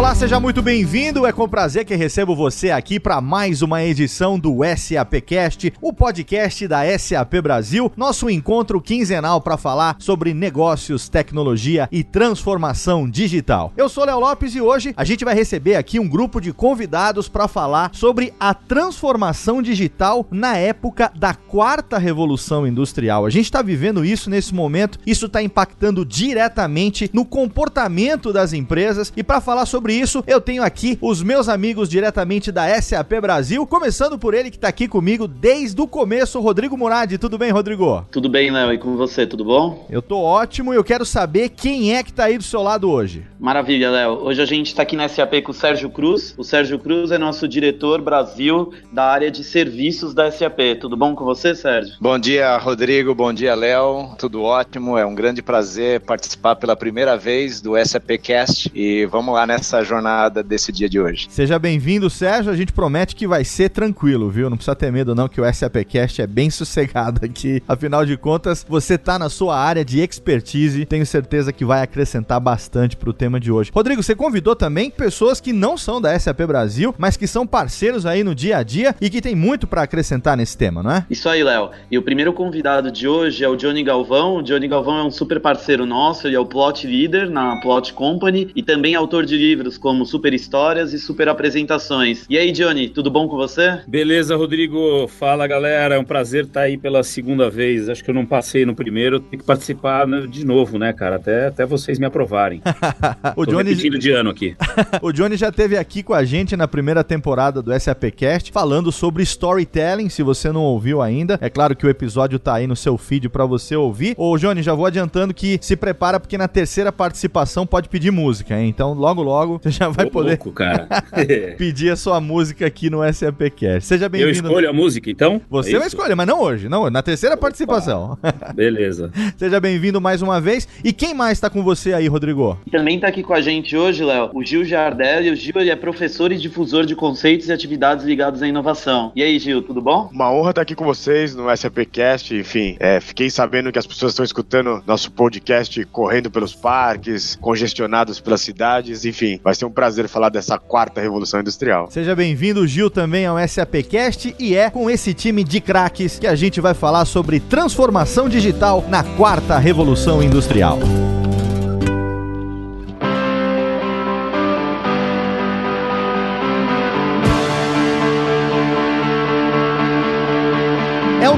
Olá, seja muito bem-vindo. É com prazer que recebo você aqui para mais uma edição do SAPcast, o podcast da SAP Brasil, nosso encontro quinzenal para falar sobre negócios, tecnologia e transformação digital. Eu sou Léo Lopes e hoje a gente vai receber aqui um grupo de convidados para falar sobre a transformação digital na época da quarta revolução industrial. A gente está vivendo isso nesse momento, isso está impactando diretamente no comportamento das empresas e para falar sobre sobre isso, eu tenho aqui os meus amigos diretamente da SAP Brasil, começando por ele que está aqui comigo desde o começo, Rodrigo Murad. Tudo bem, Rodrigo? Tudo bem, Léo. E com você, tudo bom? Eu tô ótimo e eu quero saber quem é que está aí do seu lado hoje. Maravilha, Léo. Hoje a gente está aqui na SAP com o Sérgio Cruz. O Sérgio Cruz é nosso diretor Brasil da área de serviços da SAP. Tudo bom com você, Sérgio? Bom dia, Rodrigo. Bom dia, Léo. Tudo ótimo. É um grande prazer participar pela primeira vez do SAP Cast e vamos lá nessa jornada desse dia de hoje. Seja bem-vindo, Sérgio. A gente promete que vai ser tranquilo, viu? Não precisa ter medo não que o SAPcast é bem sossegado aqui. Afinal de contas, você tá na sua área de expertise. Tenho certeza que vai acrescentar bastante pro tema de hoje. Rodrigo, você convidou também pessoas que não são da SAP Brasil, mas que são parceiros aí no dia a dia e que tem muito para acrescentar nesse tema, não é? Isso aí, Léo. E o primeiro convidado de hoje é o Johnny Galvão. O Johnny Galvão é um super parceiro nosso, ele é o plot leader na Plot Company e também autor de livros livros como Super Histórias e Super Apresentações. E aí, Johnny, tudo bom com você? Beleza, Rodrigo. Fala, galera. É um prazer estar aí pela segunda vez. Acho que eu não passei no primeiro, tenho que participar né, de novo, né, cara? Até, até vocês me aprovarem. o Tô Johnny repetindo de ano aqui. o Johnny já teve aqui com a gente na primeira temporada do SAPcast falando sobre storytelling, se você não ouviu ainda. É claro que o episódio tá aí no seu feed para você ouvir. Ô, Johnny, já vou adiantando que se prepara porque na terceira participação pode pedir música, hein? Então, logo logo você já vai Tô poder louco, cara. pedir a sua música aqui no SAPcast. Seja bem-vindo. Eu escolho a música, então? Você é vai escolher, mas não hoje, não na terceira Opa. participação. Beleza. Seja bem-vindo mais uma vez. E quem mais está com você aí, Rodrigo? Também está aqui com a gente hoje, Léo, o Gil Jardelli. O Gil ele é professor e difusor de conceitos e atividades ligados à inovação. E aí, Gil, tudo bom? Uma honra estar aqui com vocês no SAPcast. Enfim, é, fiquei sabendo que as pessoas estão escutando nosso podcast correndo pelos parques, congestionados pelas cidades. Enfim, vai ser um prazer falar dessa quarta revolução industrial. Seja bem-vindo, Gil, também ao SAPcast e é com esse time de craques que a gente vai falar sobre transformação digital na quarta revolução industrial.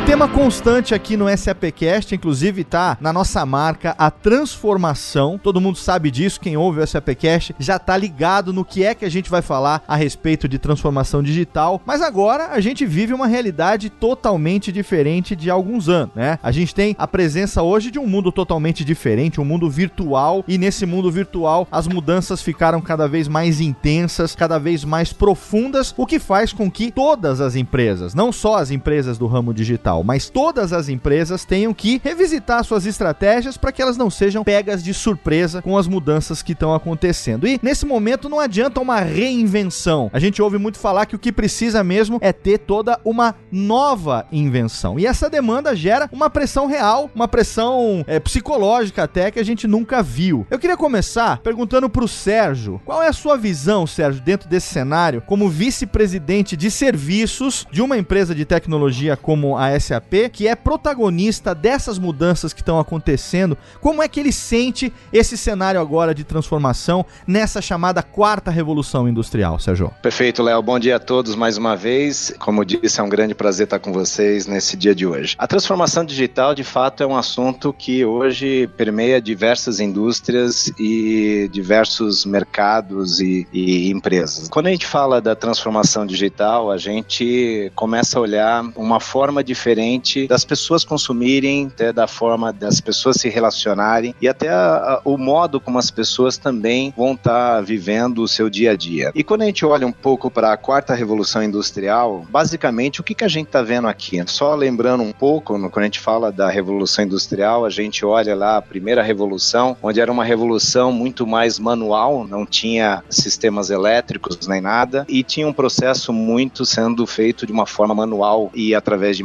Tema constante aqui no SAPcast, inclusive tá na nossa marca a transformação. Todo mundo sabe disso, quem ouve o SAPcast já tá ligado no que é que a gente vai falar a respeito de transformação digital. Mas agora a gente vive uma realidade totalmente diferente de alguns anos, né? A gente tem a presença hoje de um mundo totalmente diferente, um mundo virtual, e nesse mundo virtual as mudanças ficaram cada vez mais intensas, cada vez mais profundas, o que faz com que todas as empresas, não só as empresas do ramo digital, mas todas as empresas tenham que revisitar suas estratégias para que elas não sejam pegas de surpresa com as mudanças que estão acontecendo. E nesse momento não adianta uma reinvenção. A gente ouve muito falar que o que precisa mesmo é ter toda uma nova invenção. E essa demanda gera uma pressão real, uma pressão é, psicológica até que a gente nunca viu. Eu queria começar perguntando para o Sérgio, qual é a sua visão, Sérgio, dentro desse cenário, como vice-presidente de serviços de uma empresa de tecnologia como a SAP, que é protagonista dessas mudanças que estão acontecendo. Como é que ele sente esse cenário agora de transformação nessa chamada quarta revolução industrial, Sérgio? Perfeito, Léo. Bom dia a todos mais uma vez. Como disse, é um grande prazer estar com vocês nesse dia de hoje. A transformação digital, de fato, é um assunto que hoje permeia diversas indústrias e diversos mercados e, e empresas. Quando a gente fala da transformação digital, a gente começa a olhar uma forma de diferente das pessoas consumirem, até da forma das pessoas se relacionarem e até a, a, o modo como as pessoas também vão estar tá vivendo o seu dia a dia. E quando a gente olha um pouco para a quarta revolução industrial, basicamente o que, que a gente está vendo aqui? Só lembrando um pouco, quando a gente fala da revolução industrial, a gente olha lá a primeira revolução, onde era uma revolução muito mais manual, não tinha sistemas elétricos nem nada, e tinha um processo muito sendo feito de uma forma manual e através de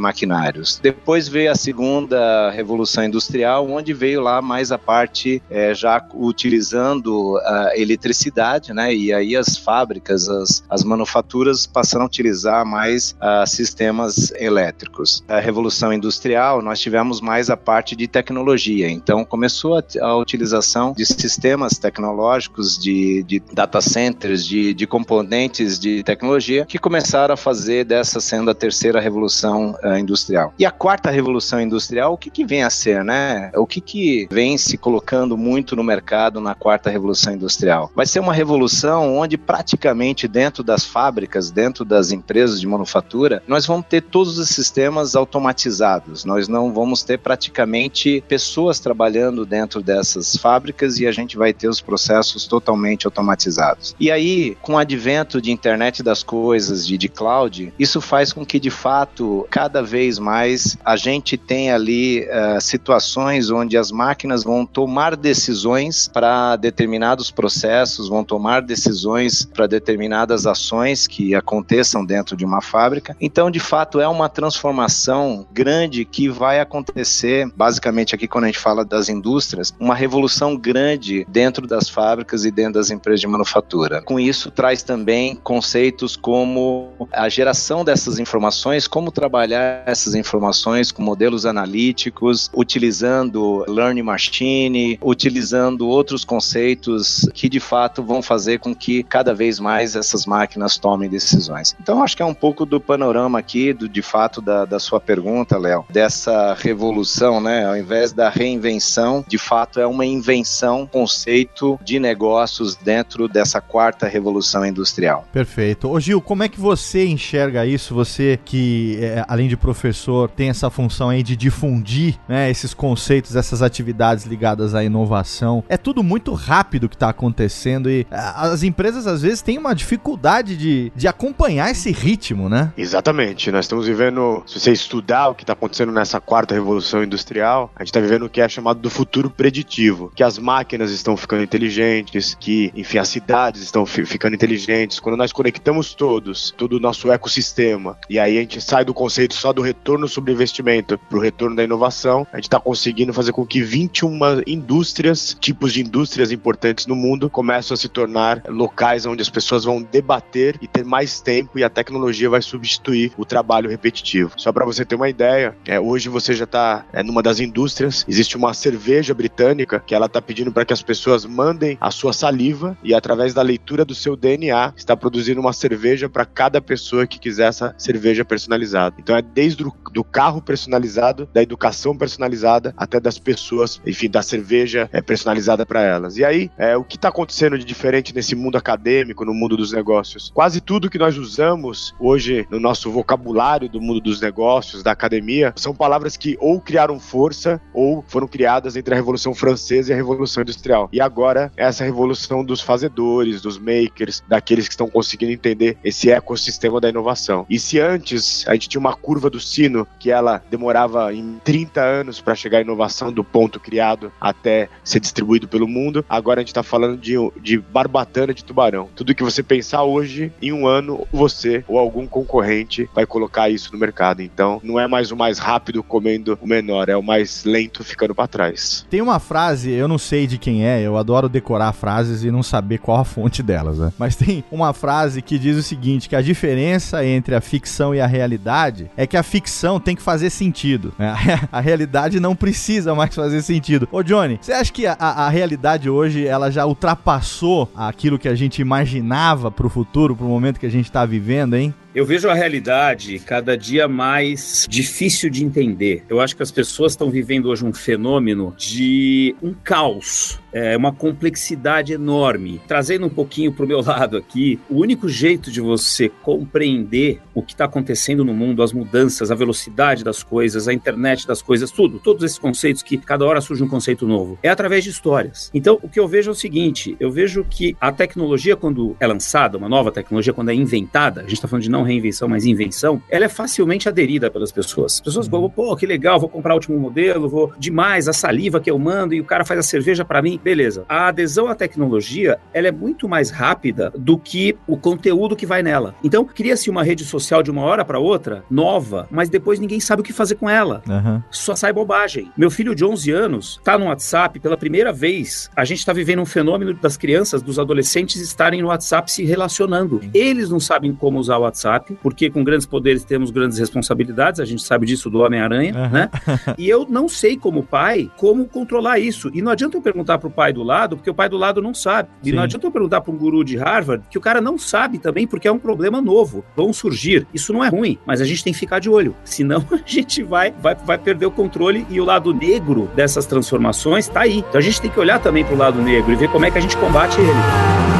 Depois veio a segunda revolução industrial, onde veio lá mais a parte é, já utilizando a eletricidade, né? E aí as fábricas, as, as manufaturas passaram a utilizar mais uh, sistemas elétricos. A revolução industrial, nós tivemos mais a parte de tecnologia. Então começou a, a utilização de sistemas tecnológicos, de, de data centers, de, de componentes de tecnologia que começaram a fazer dessa sendo a terceira revolução uh, industrial. E a quarta revolução industrial, o que, que vem a ser, né? O que, que vem se colocando muito no mercado na quarta revolução industrial? Vai ser uma revolução onde praticamente dentro das fábricas, dentro das empresas de manufatura, nós vamos ter todos os sistemas automatizados. Nós não vamos ter praticamente pessoas trabalhando dentro dessas fábricas e a gente vai ter os processos totalmente automatizados. E aí, com o advento de internet das coisas, de, de cloud, isso faz com que de fato cada vez mais a gente tenha ali uh, situações onde as máquinas vão tomar decisões para determinados processos, vão tomar decisões para determinadas ações que aconteçam dentro de uma fábrica. Então, de fato, é uma transformação grande que vai acontecer, basicamente aqui quando a gente fala das indústrias, uma revolução grande dentro das fábricas e dentro das empresas de manufatura. Com isso, traz também conceitos como a geração dessas informações, como trabalhar essas informações com modelos analíticos, utilizando learning machine, utilizando outros conceitos que de fato vão fazer com que cada vez mais essas máquinas tomem decisões. Então, acho que é um pouco do panorama aqui, do, de fato, da, da sua pergunta, Léo, dessa revolução, né? Ao invés da reinvenção, de fato, é uma invenção, conceito de negócios dentro dessa quarta revolução industrial. Perfeito. Ô Gil, como é que você enxerga isso? Você que, é, além de professor, tem essa função aí de difundir né, esses conceitos, essas atividades ligadas à inovação. É tudo muito rápido que está acontecendo e as empresas às vezes têm uma dificuldade de, de acompanhar esse ritmo, né? Exatamente. Nós estamos vivendo, se você estudar o que está acontecendo nessa quarta revolução industrial, a gente está vivendo o que é chamado do futuro preditivo, que as máquinas estão ficando inteligentes, que, enfim, as cidades estão ficando inteligentes. Quando nós conectamos todos, todo o nosso ecossistema, e aí a gente sai do conceito só do retorno sobre investimento para o retorno da inovação, a gente está conseguindo fazer com que 21 indústrias, tipos de indústrias importantes no mundo, começam a se tornar locais onde as pessoas vão debater e ter mais tempo e a tecnologia vai substituir o trabalho repetitivo. Só para você ter uma ideia, é, hoje você já está é, numa das indústrias, existe uma cerveja britânica que ela está pedindo para que as pessoas mandem a sua saliva e através da leitura do seu DNA está produzindo uma cerveja para cada pessoa que quiser essa cerveja personalizada. Então é desde o do carro personalizado, da educação personalizada até das pessoas, enfim, da cerveja é, personalizada para elas. E aí, é, o que está acontecendo de diferente nesse mundo acadêmico, no mundo dos negócios? Quase tudo que nós usamos hoje no nosso vocabulário do mundo dos negócios, da academia, são palavras que ou criaram força ou foram criadas entre a Revolução Francesa e a Revolução Industrial. E agora, essa revolução dos fazedores, dos makers, daqueles que estão conseguindo entender esse ecossistema da inovação. E se antes a gente tinha uma curva do sino que ela demorava em 30 anos para chegar à inovação do ponto criado até ser distribuído pelo mundo, agora a gente está falando de, de barbatana de tubarão. Tudo que você pensar hoje, em um ano, você ou algum concorrente vai colocar isso no mercado. Então, não é mais o mais rápido comendo o menor, é o mais lento ficando para trás. Tem uma frase, eu não sei de quem é, eu adoro decorar frases e não saber qual a fonte delas, né? Mas tem uma frase que diz o seguinte: que a diferença entre a ficção e a realidade é que a ficção tem que fazer sentido. Né? A realidade não precisa mais fazer sentido. Ô, Johnny, você acha que a, a realidade hoje ela já ultrapassou aquilo que a gente imaginava pro futuro, pro momento que a gente tá vivendo, hein? Eu vejo a realidade cada dia mais difícil de entender. Eu acho que as pessoas estão vivendo hoje um fenômeno de um caos é uma complexidade enorme. Trazendo um pouquinho para o meu lado aqui, o único jeito de você compreender o que está acontecendo no mundo, as mudanças, a velocidade das coisas, a internet das coisas, tudo, todos esses conceitos que cada hora surge um conceito novo, é através de histórias. Então, o que eu vejo é o seguinte: eu vejo que a tecnologia, quando é lançada, uma nova tecnologia, quando é inventada, a gente está falando de não reinvenção, mas invenção, ela é facilmente aderida pelas pessoas. As pessoas vão, pô, que legal, vou comprar o último modelo, vou demais, a saliva que eu mando e o cara faz a cerveja para mim beleza. A adesão à tecnologia, ela é muito mais rápida do que o conteúdo que vai nela. Então, cria-se uma rede social de uma hora para outra, nova, mas depois ninguém sabe o que fazer com ela. Uhum. Só sai bobagem. Meu filho de 11 anos tá no WhatsApp pela primeira vez. A gente tá vivendo um fenômeno das crianças, dos adolescentes estarem no WhatsApp se relacionando. Eles não sabem como usar o WhatsApp, porque com grandes poderes temos grandes responsabilidades, a gente sabe disso do Homem-Aranha, uhum. né? e eu não sei como pai como controlar isso. E não adianta eu perguntar pro pai do lado, porque o pai do lado não sabe. E Sim. não adianta eu perguntar para um guru de Harvard que o cara não sabe também, porque é um problema novo. Vão surgir. Isso não é ruim, mas a gente tem que ficar de olho. Senão a gente vai, vai, vai perder o controle e o lado negro dessas transformações está aí. Então a gente tem que olhar também para o lado negro e ver como é que a gente combate ele.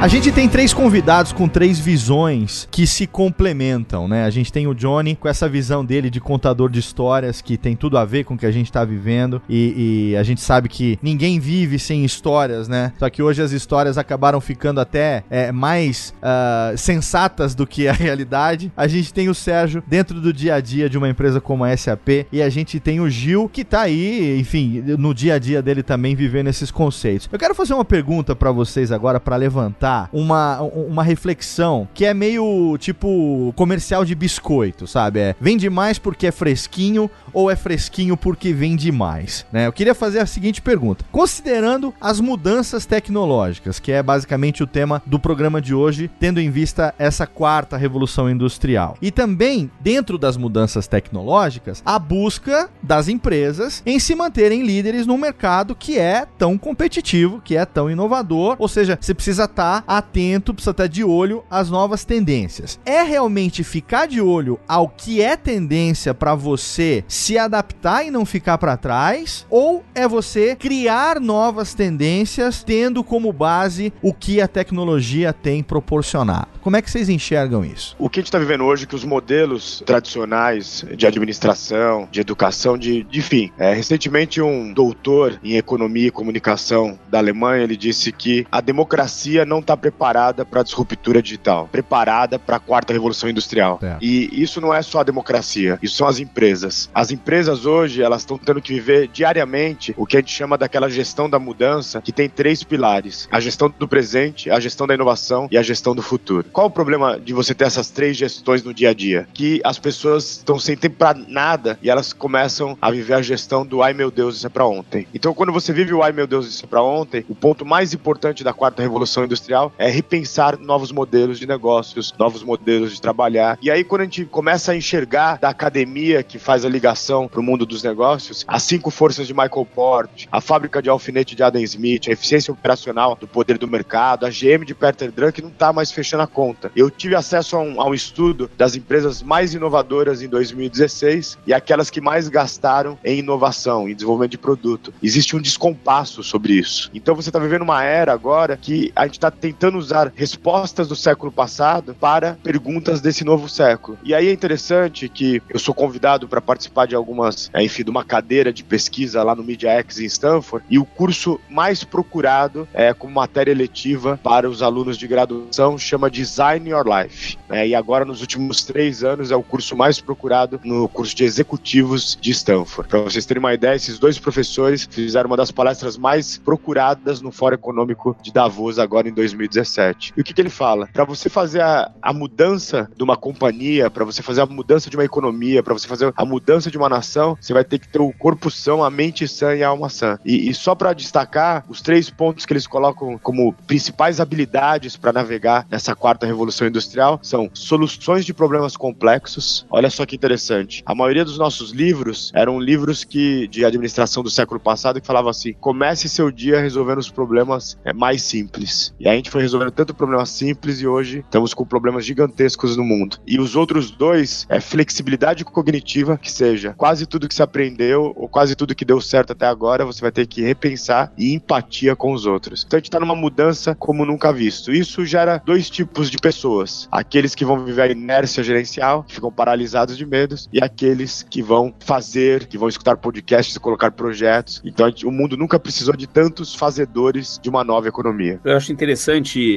A gente tem três convidados com três visões que se complementam, né? A gente tem o Johnny com essa visão dele de contador de histórias que tem tudo a ver com o que a gente está vivendo e, e, a gente sabe que ninguém vive sem histórias, né? Só que hoje as histórias acabaram ficando até é, mais uh, sensatas do que a realidade. A gente tem o Sérgio dentro do dia a dia de uma empresa como a SAP e a gente tem o Gil que tá aí, enfim, no dia a dia dele também vivendo esses conceitos. Eu quero fazer uma pergunta para vocês agora para levantar uma, uma reflexão que é meio tipo comercial de biscoito, sabe? É vende mais porque é fresquinho ou é fresquinho porque vende mais, né? Eu queria fazer a seguinte pergunta: considerando as mudanças tecnológicas, que é basicamente o tema do programa de hoje, tendo em vista essa quarta revolução industrial, e também dentro das mudanças tecnológicas, a busca das empresas em se manterem líderes num mercado que é tão competitivo, que é tão inovador, ou seja, você precisa estar atento, precisa estar de olho às novas tendências. É realmente ficar de olho ao que é tendência para você se adaptar e não ficar para trás? Ou é você criar novas tendências tendo como base o que a tecnologia tem proporcionado? Como é que vocês enxergam isso? O que a gente está vivendo hoje é que os modelos tradicionais de administração, de educação, de, de enfim, é, recentemente um doutor em economia e comunicação da Alemanha ele disse que a democracia não está preparada para a disruptura digital, preparada para a quarta revolução industrial. É. E isso não é só a democracia, isso são as empresas. As empresas hoje, elas estão tendo que viver diariamente o que a gente chama daquela gestão da mudança, que tem três pilares: a gestão do presente, a gestão da inovação e a gestão do futuro. Qual o problema de você ter essas três gestões no dia a dia? Que as pessoas estão sem tempo para nada e elas começam a viver a gestão do ai meu Deus, isso é para ontem. Então, quando você vive o ai meu Deus, isso é para ontem, o ponto mais importante da quarta revolução industrial é repensar novos modelos de negócios, novos modelos de trabalhar. E aí, quando a gente começa a enxergar da academia que faz a ligação para o mundo dos negócios, as cinco forças de Michael Port, a fábrica de alfinete de Adam Smith, a eficiência operacional do poder do mercado, a GM de Peter Drucker não está mais fechando a conta. Eu tive acesso a um, a um estudo das empresas mais inovadoras em 2016 e aquelas que mais gastaram em inovação, em desenvolvimento de produto. Existe um descompasso sobre isso. Então você está vivendo uma era agora que a gente está tentando usar respostas do século passado para perguntas desse novo século. E aí é interessante que eu sou convidado para participar de algumas, é, enfim, de uma cadeira de pesquisa lá no MediaX em Stanford, e o curso mais procurado é, como matéria letiva para os alunos de graduação chama Design Your Life. É, e agora, nos últimos três anos, é o curso mais procurado no curso de executivos de Stanford. Para vocês terem uma ideia, esses dois professores fizeram uma das palestras mais procuradas no Fórum Econômico de Davos agora em 2020. 2017. E o que, que ele fala? Para você fazer a, a mudança de uma companhia, para você fazer a mudança de uma economia, para você fazer a mudança de uma nação, você vai ter que ter o corpo são, a mente sã e a alma sã. E, e só para destacar os três pontos que eles colocam como principais habilidades para navegar nessa quarta revolução industrial são soluções de problemas complexos. Olha só que interessante. A maioria dos nossos livros eram livros que de administração do século passado que falavam assim: comece seu dia resolvendo os problemas é, mais simples. E a gente foi resolvendo tanto problemas simples e hoje estamos com problemas gigantescos no mundo. E os outros dois é flexibilidade cognitiva, que seja quase tudo que se aprendeu ou quase tudo que deu certo até agora, você vai ter que repensar e empatia com os outros. Então a gente está numa mudança como nunca visto. Isso gera dois tipos de pessoas: aqueles que vão viver a inércia gerencial, que ficam paralisados de medos, e aqueles que vão fazer, que vão escutar podcasts e colocar projetos. Então gente, o mundo nunca precisou de tantos fazedores de uma nova economia. Eu acho interessante,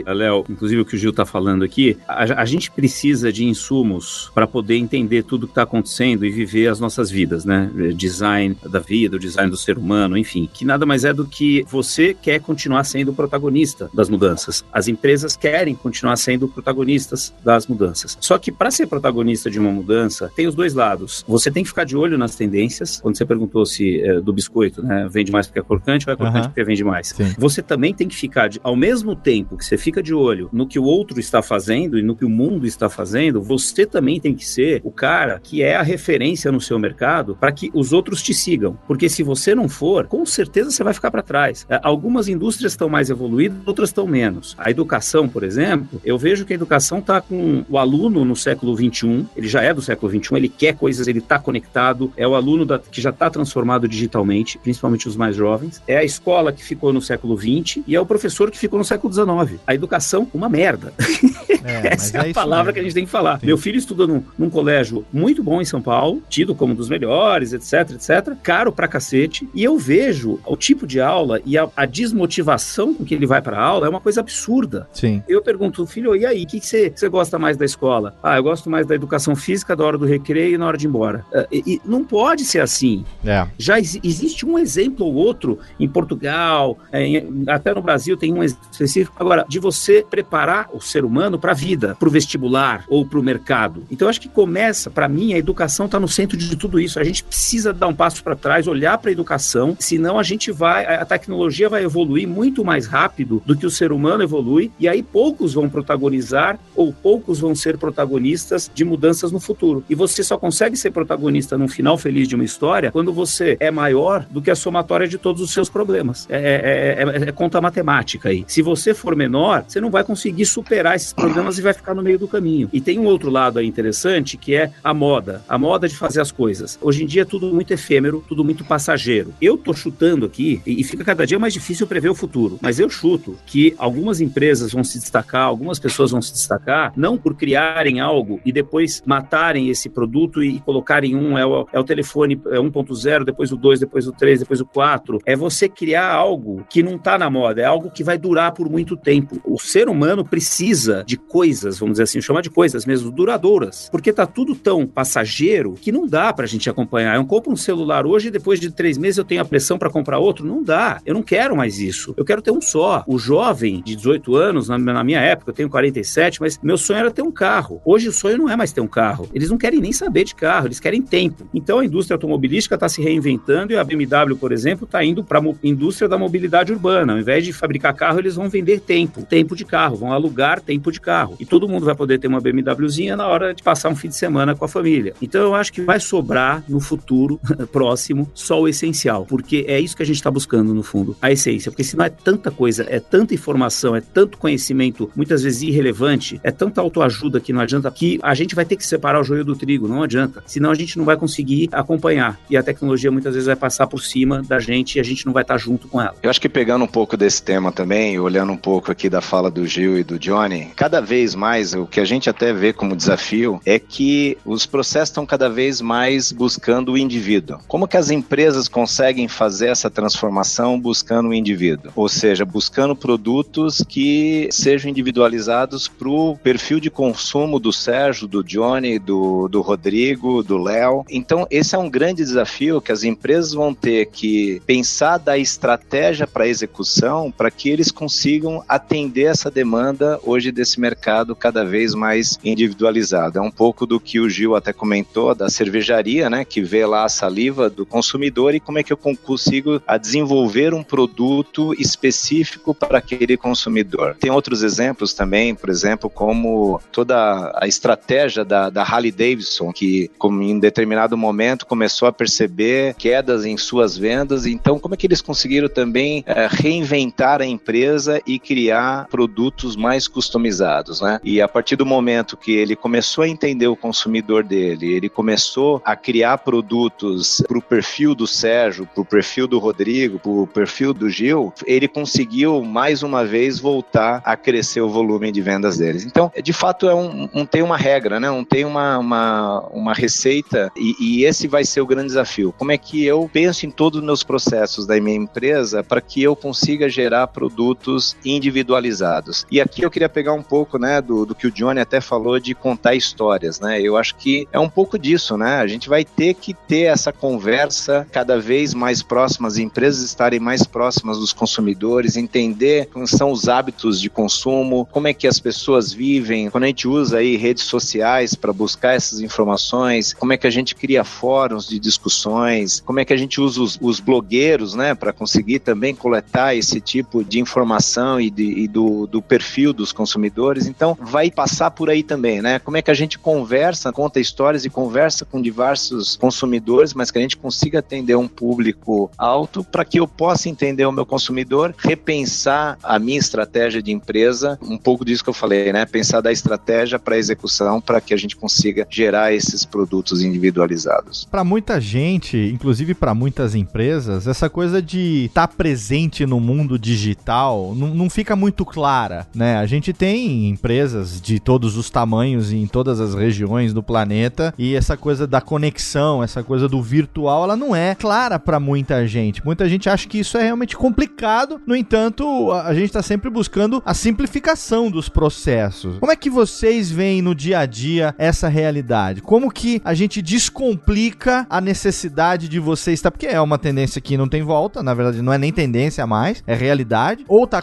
Léo, inclusive o que o Gil está falando aqui, a, a, gente precisa de insumos para poder entender tudo que está acontecendo e viver as nossas vidas, né? Design da vida, o design do ser humano, enfim, que nada mais é do que você quer continuar sendo o protagonista das mudanças. As empresas querem continuar sendo protagonistas das mudanças. Só que para ser protagonista de uma mudança, tem os dois lados. Você tem que ficar de olho nas tendências. Quando você perguntou se é, do biscoito, né, vende mais porque é crocante ou é crocante uhum. porque vende mais. Sim. Você também tem que ficar, de, ao mesmo tempo que você fica de olho no que o outro está fazendo e no que o mundo está fazendo, você também tem que ser o cara que é a referência no seu mercado para que os outros te sigam. Porque se você não for, com certeza você vai ficar para trás. É, algumas indústrias estão mais evoluídas, outras estão menos. A educação, por exemplo, eu vejo que a educação está com o aluno no século 21, ele já é do século 21, ele quer coisas, ele está conectado, é o aluno da, que já está transformado digitalmente, principalmente os mais jovens, é a escola que ficou no século 20 e é o professor que ficou no século 19. A educação, uma merda. É, Essa é, é a palavra mesmo. que a gente tem que falar. Sim. Meu filho estuda num, num, colégio muito bom em São Paulo, tido como um dos melhores, etc, etc, caro pra cacete, e eu vejo o tipo de aula e a, a desmotivação com que ele vai pra aula é uma coisa absurda. Sim. Eu pergunto, filho, e aí, o que você gosta mais da escola? Ah, eu gosto mais da educação física, da hora do recreio e na hora de ir embora. Uh, e, e, não pode ser assim. É. Já ex existe um exemplo ou outro em Portugal, é, em, até no Brasil tem um específico. Agora, de você preparar o ser humano para a vida, para o vestibular ou para o mercado. Então, acho que começa, para mim, a educação está no centro de tudo isso. A gente precisa dar um passo para trás, olhar para a educação, senão a gente vai, a tecnologia vai evoluir muito mais rápido do que o ser humano evolui, e aí poucos vão protagonizar ou poucos vão ser protagonistas de mudanças no futuro. E você só consegue ser protagonista num final feliz de uma história quando você é maior do que a somatória de todos os seus problemas. É, é, é, é, conta matemática aí. Se você for menor, você não vai conseguir superar esses problemas e vai ficar no meio do caminho. E tem um outro lado aí interessante que é a moda. A moda de fazer as coisas. Hoje em dia é tudo muito efêmero, tudo muito passageiro. Eu tô chutando aqui, e fica cada dia mais difícil prever o futuro, mas eu chuto que algumas empresas vão se destacar, algumas pessoas vão se destacar, não por criarem algo e depois matarem esse produto e colocarem um, é o, é o telefone é 1.0, depois o 2, depois o 3, depois o 4. É você criar algo que não está na moda, é algo que vai durar por muito tempo. O ser humano precisa de coisas, vamos dizer assim, chamar de coisas mesmo duradouras, porque tá tudo tão passageiro que não dá para a gente acompanhar. Eu compro um celular hoje e depois de três meses eu tenho a pressão para comprar outro? Não dá. Eu não quero mais isso. Eu quero ter um só. O jovem de 18 anos, na, na minha época, eu tenho 47, mas meu sonho era ter um carro. Hoje o sonho não é mais ter um carro. Eles não querem nem saber de carro, eles querem tempo. Então a indústria automobilística está se reinventando e a BMW, por exemplo, está indo para a indústria da mobilidade urbana. Ao invés de fabricar carro, eles vão vender tempo, tempo de carro, vão alugar tempo de carro. E todo mundo vai poder ter uma BMWzinha na hora de passar um fim de semana com a família. Então eu acho que vai sobrar no futuro próximo só o essencial, porque é isso que a gente está buscando no fundo, a essência. Porque se não é tanta coisa, é tanta informação, é tanto conhecimento, muitas vezes irrelevante, é tanta autoajuda que não adianta, que a gente vai ter que separar o joio do trigo, não adianta. Senão a gente não vai conseguir acompanhar. E a tecnologia muitas vezes vai passar por cima da gente e a gente não vai estar junto com ela. Eu acho que pegando um pouco desse tema também, olhando um pouco aqui da fala do Gil e do Johnny, cada vez mais o que a gente até vê como desafio é que os processos estão cada vez mais buscando o indivíduo. Como que as empresas conseguem fazer essa transformação buscando o indivíduo? Ou seja, buscando produtos que sejam individualizados para o perfil de consumo do Sérgio, do Johnny, do, do Rodrigo, do Léo. Então, esse é um grande desafio que as empresas vão ter que pensar da estratégia para execução para que eles consigam atender essa demanda hoje desse mercado cada vez mais individualizado. É um pouco do que o Gil até comentou da cervejaria, né, que vê lá a saliva do consumidor e como é que eu consigo a desenvolver um produto específico para aquele consumidor. Tem outros exemplos também, por exemplo, como toda a estratégia da, da Harley Davidson, que em determinado momento começou a perceber quedas em suas vendas, então como é que eles conseguiram também é, reinventar a empresa e criar produtos mais customizados, né? E a partir do momento que ele começou a entender o consumidor dele, ele começou a criar produtos para o perfil do Sérgio, para o perfil do Rodrigo, para o perfil do Gil, ele conseguiu mais uma vez voltar a crescer o volume de vendas deles. Então, de fato, é um, um tem uma regra, né? Um tem uma, uma, uma receita e, e esse vai ser o grande desafio. Como é que eu penso em todos os meus processos da minha empresa para que eu consiga gerar produtos individualizados? E aqui eu queria pegar um pouco, né, do, do que o Johnny até falou de contar histórias, né? Eu acho que é um pouco disso, né? A gente vai ter que ter essa conversa cada vez mais próxima, as empresas estarem mais próximas dos consumidores, entender como são os hábitos de consumo, como é que as pessoas vivem, quando a gente usa aí redes sociais para buscar essas informações, como é que a gente cria fóruns de discussões, como é que a gente usa os, os blogueiros, né, para conseguir também coletar esse tipo de informação e, de, e do, do perfil dos consumidores. Então, vai passar por aí também, né? Como é que a gente conversa, conta histórias e conversa com diversos consumidores, mas que a gente consiga atender um público alto para que eu possa entender o meu consumidor, repensar a minha estratégia de empresa, um pouco disso que eu falei, né? Pensar da estratégia para execução para que a gente consiga gerar esses produtos individualizados. Para muita gente, inclusive para muitas empresas, essa coisa de estar tá presente no mundo digital não, não fica muito clara, né? A gente tem empresas de todos os tamanhos e em todas as regiões do planeta e essa coisa da conexão, essa coisa do virtual, ela não é clara para muita gente. Muita gente acha que isso é realmente complicado, no entanto, a gente está sempre buscando a simplificação dos processos. Como é que vocês veem no dia a dia essa realidade? Como que a gente descomplica a necessidade de você estar. Porque é uma tendência que não tem volta, na verdade, não é nem tendência mais, é realidade. Ou tá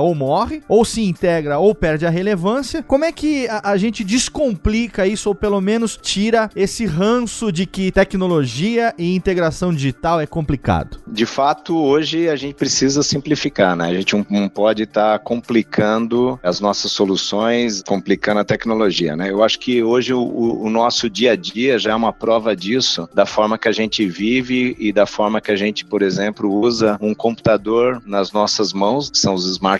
ou morre, ou se integra ou perde a relevância. Como é que a, a gente descomplica isso, ou pelo menos tira esse ranço de que tecnologia e integração digital é complicado? De fato, hoje a gente precisa simplificar, né? A gente não pode estar tá complicando as nossas soluções, complicando a tecnologia, né? Eu acho que hoje o, o, nosso dia a dia já é uma prova disso, da forma que a gente vive e da forma que a gente, por exemplo, usa um computador nas nossas mãos, que são os smartphones,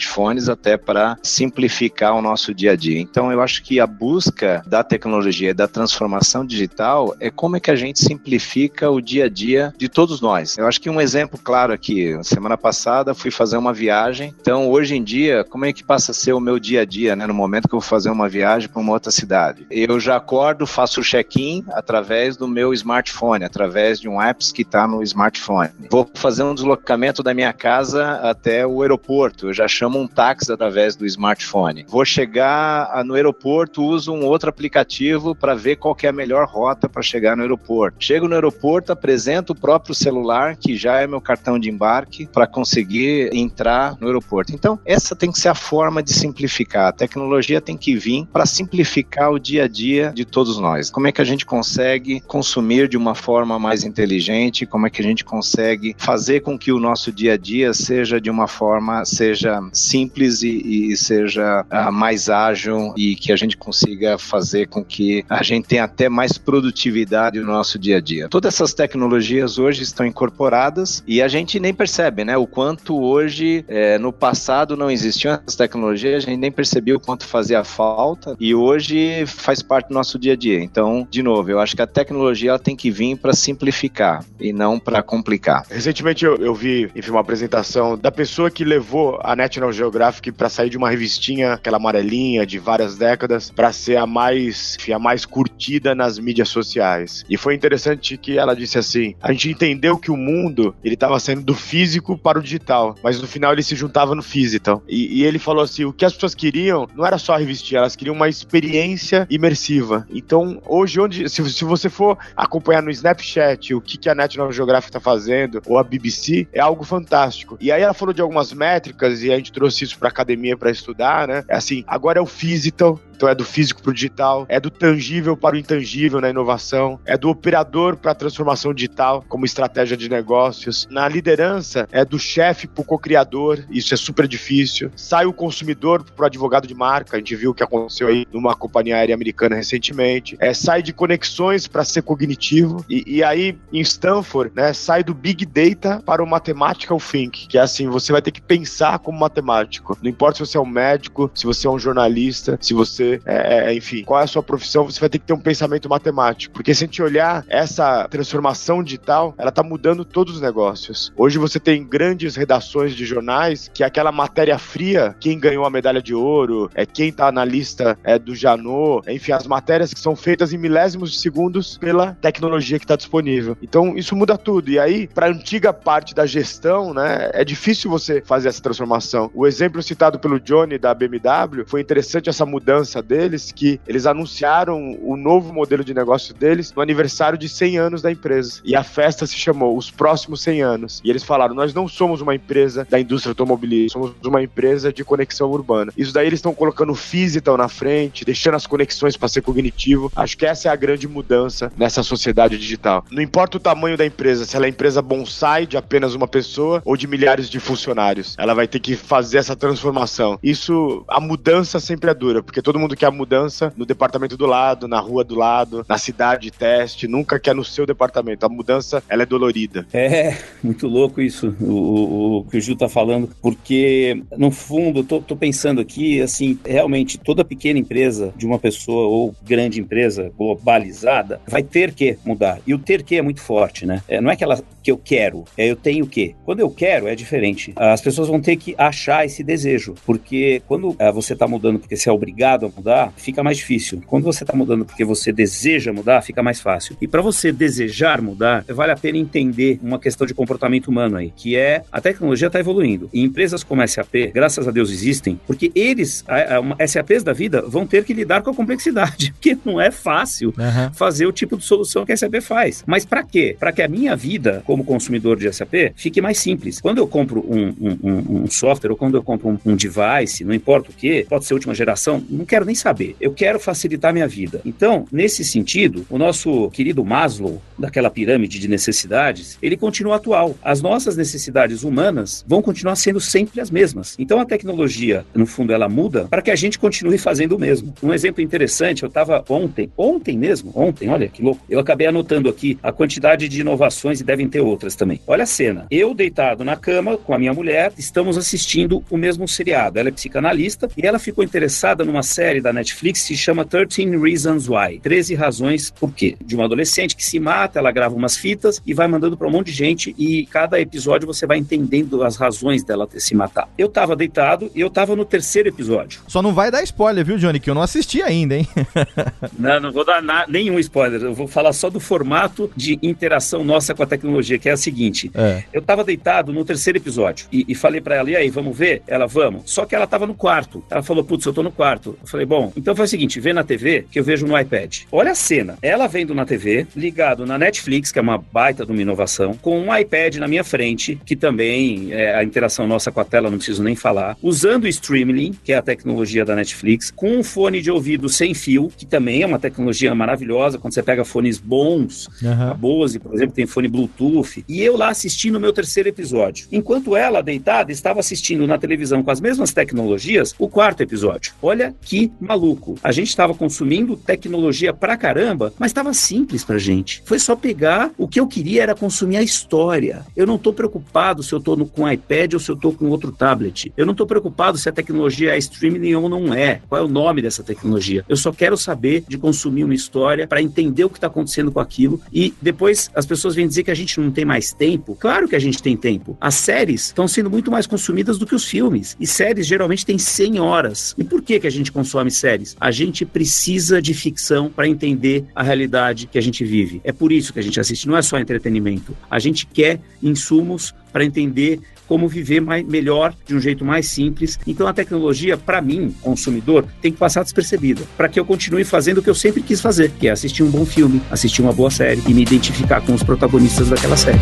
até para simplificar o nosso dia a dia. Então, eu acho que a busca da tecnologia, da transformação digital, é como é que a gente simplifica o dia a dia de todos nós. Eu acho que um exemplo claro aqui, semana passada fui fazer uma viagem, então hoje em dia, como é que passa a ser o meu dia a dia, né, no momento que eu vou fazer uma viagem para uma outra cidade? Eu já acordo, faço o check-in através do meu smartphone, através de um apps que está no smartphone. Vou fazer um deslocamento da minha casa até o aeroporto, eu já chamo um táxi através do smartphone. Vou chegar no aeroporto, uso um outro aplicativo para ver qual é a melhor rota para chegar no aeroporto. Chego no aeroporto, apresento o próprio celular, que já é meu cartão de embarque, para conseguir entrar no aeroporto. Então, essa tem que ser a forma de simplificar. A tecnologia tem que vir para simplificar o dia a dia de todos nós. Como é que a gente consegue consumir de uma forma mais inteligente? Como é que a gente consegue fazer com que o nosso dia a dia seja de uma forma seja simples e, e seja uh, mais ágil e que a gente consiga fazer com que a gente tenha até mais produtividade no nosso dia a dia. Todas essas tecnologias hoje estão incorporadas e a gente nem percebe, né? O quanto hoje, é, no passado não existiam essas tecnologias, a gente nem percebia o quanto fazia falta e hoje faz parte do nosso dia a dia. Então, de novo, eu acho que a tecnologia ela tem que vir para simplificar e não para complicar. Recentemente eu, eu vi, enfim, uma apresentação da pessoa que levou a National Geographic para sair de uma revistinha, aquela amarelinha de várias décadas, para ser a mais, enfim, a mais curtida nas mídias sociais. E foi interessante que ela disse assim: a gente entendeu que o mundo ele estava saindo do físico para o digital, mas no final ele se juntava no físico. E, e ele falou assim: o que as pessoas queriam não era só a revistinha, elas queriam uma experiência imersiva. Então, hoje, onde, se, se você for acompanhar no Snapchat o que, que a National Geographic está fazendo, ou a BBC, é algo fantástico. E aí ela falou de algumas métricas, e a gente gente trouxe isso para academia para estudar, né? É assim, agora é o physical, então é do físico para o digital, é do tangível para o intangível na inovação, é do operador para a transformação digital como estratégia de negócios. Na liderança é do chefe para o co-criador, isso é super difícil. Sai o consumidor para o advogado de marca, a gente viu o que aconteceu aí numa companhia aérea americana recentemente. É, sai de conexões para ser cognitivo e, e, aí em Stanford, né, sai do big data para o mathematical think, que é assim, você vai ter que pensar como matemático. Não importa se você é um médico, se você é um jornalista, se você é, é, enfim, qual é a sua profissão, você vai ter que ter um pensamento matemático. Porque se a gente olhar essa transformação digital, ela tá mudando todos os negócios. Hoje você tem grandes redações de jornais que é aquela matéria fria, quem ganhou a medalha de ouro, é quem tá na lista é, do Janot, enfim, as matérias que são feitas em milésimos de segundos pela tecnologia que está disponível. Então isso muda tudo. E aí, para a antiga parte da gestão, né, é difícil você fazer essa transformação. O exemplo citado pelo Johnny da BMW foi interessante essa mudança deles que eles anunciaram o novo modelo de negócio deles no aniversário de 100 anos da empresa. E a festa se chamou Os Próximos 100 Anos. E eles falaram: Nós não somos uma empresa da indústria automobilística, somos uma empresa de conexão urbana. Isso daí eles estão colocando o physical na frente, deixando as conexões para ser cognitivo. Acho que essa é a grande mudança nessa sociedade digital. Não importa o tamanho da empresa, se ela é empresa bonsai de apenas uma pessoa ou de milhares de funcionários. Ela vai ter que fazer essa transformação. Isso, a mudança sempre é dura, porque todo mundo mundo quer a mudança no departamento do lado, na rua do lado, na cidade de teste, nunca quer no seu departamento. A mudança, ela é dolorida. É, muito louco isso, o, o, o que o Gil tá falando, porque, no fundo, tô, tô pensando aqui, assim, realmente, toda pequena empresa de uma pessoa ou grande empresa globalizada vai ter que mudar. E o ter que é muito forte, né? É, não é que, ela, que eu quero, é eu tenho que. Quando eu quero, é diferente. As pessoas vão ter que achar esse desejo, porque quando é, você tá mudando porque você é obrigado mudar, fica mais difícil. Quando você está mudando porque você deseja mudar, fica mais fácil. E para você desejar mudar, vale a pena entender uma questão de comportamento humano aí, que é a tecnologia está evoluindo. E empresas como SAP, graças a Deus, existem, porque eles, a, a, SAPs da vida, vão ter que lidar com a complexidade, porque não é fácil uhum. fazer o tipo de solução que a SAP faz. Mas para quê? Para que a minha vida, como consumidor de SAP, fique mais simples. Quando eu compro um, um, um software ou quando eu compro um, um device, não importa o que, pode ser última geração, não quero nem saber. Eu quero facilitar minha vida. Então, nesse sentido, o nosso querido Maslow, daquela pirâmide de necessidades, ele continua atual. As nossas necessidades humanas vão continuar sendo sempre as mesmas. Então, a tecnologia, no fundo, ela muda para que a gente continue fazendo o mesmo. Um exemplo interessante, eu estava ontem, ontem mesmo, ontem, olha que louco, eu acabei anotando aqui a quantidade de inovações e devem ter outras também. Olha a cena. Eu deitado na cama com a minha mulher, estamos assistindo o mesmo seriado. Ela é psicanalista e ela ficou interessada numa série série da Netflix se chama 13 Reasons Why 13 razões por quê. De uma adolescente que se mata, ela grava umas fitas e vai mandando para um monte de gente e cada episódio você vai entendendo as razões dela ter se matar. Eu tava deitado e eu tava no terceiro episódio. Só não vai dar spoiler, viu, Johnny? Que eu não assisti ainda, hein? não, não vou dar nenhum spoiler. Eu vou falar só do formato de interação nossa com a tecnologia, que é a seguinte. É. Eu tava deitado no terceiro episódio e, e falei para ela, e aí, vamos ver? Ela, vamos. Só que ela tava no quarto. Ela falou, putz, eu tô no quarto. Eu falei, bom, então faz o seguinte, vê na TV que eu vejo no iPad. Olha a cena. Ela vendo na TV, ligado na Netflix, que é uma baita de uma inovação, com um iPad na minha frente, que também é a interação nossa com a tela, não preciso nem falar, usando o Streamlink, que é a tecnologia da Netflix, com um fone de ouvido sem fio, que também é uma tecnologia maravilhosa, quando você pega fones bons, uhum. a Bose, por exemplo, tem fone Bluetooth, e eu lá assistindo o meu terceiro episódio. Enquanto ela, deitada, estava assistindo na televisão com as mesmas tecnologias, o quarto episódio. Olha que maluco. A gente estava consumindo tecnologia pra caramba, mas estava simples pra gente. Foi só pegar o que eu queria era consumir a história. Eu não estou preocupado se eu estou com iPad ou se eu estou com outro tablet. Eu não estou preocupado se a tecnologia é streaming ou não é. Qual é o nome dessa tecnologia? Eu só quero saber de consumir uma história para entender o que está acontecendo com aquilo e depois as pessoas vêm dizer que a gente não tem mais tempo. Claro que a gente tem tempo. As séries estão sendo muito mais consumidas do que os filmes. E séries geralmente têm 100 horas. E por que que a gente consome séries. A gente precisa de ficção para entender a realidade que a gente vive. É por isso que a gente assiste, não é só entretenimento. A gente quer insumos para entender como viver mais, melhor, de um jeito mais simples. Então a tecnologia, para mim, consumidor, tem que passar despercebida, para que eu continue fazendo o que eu sempre quis fazer, que é assistir um bom filme, assistir uma boa série e me identificar com os protagonistas daquela série.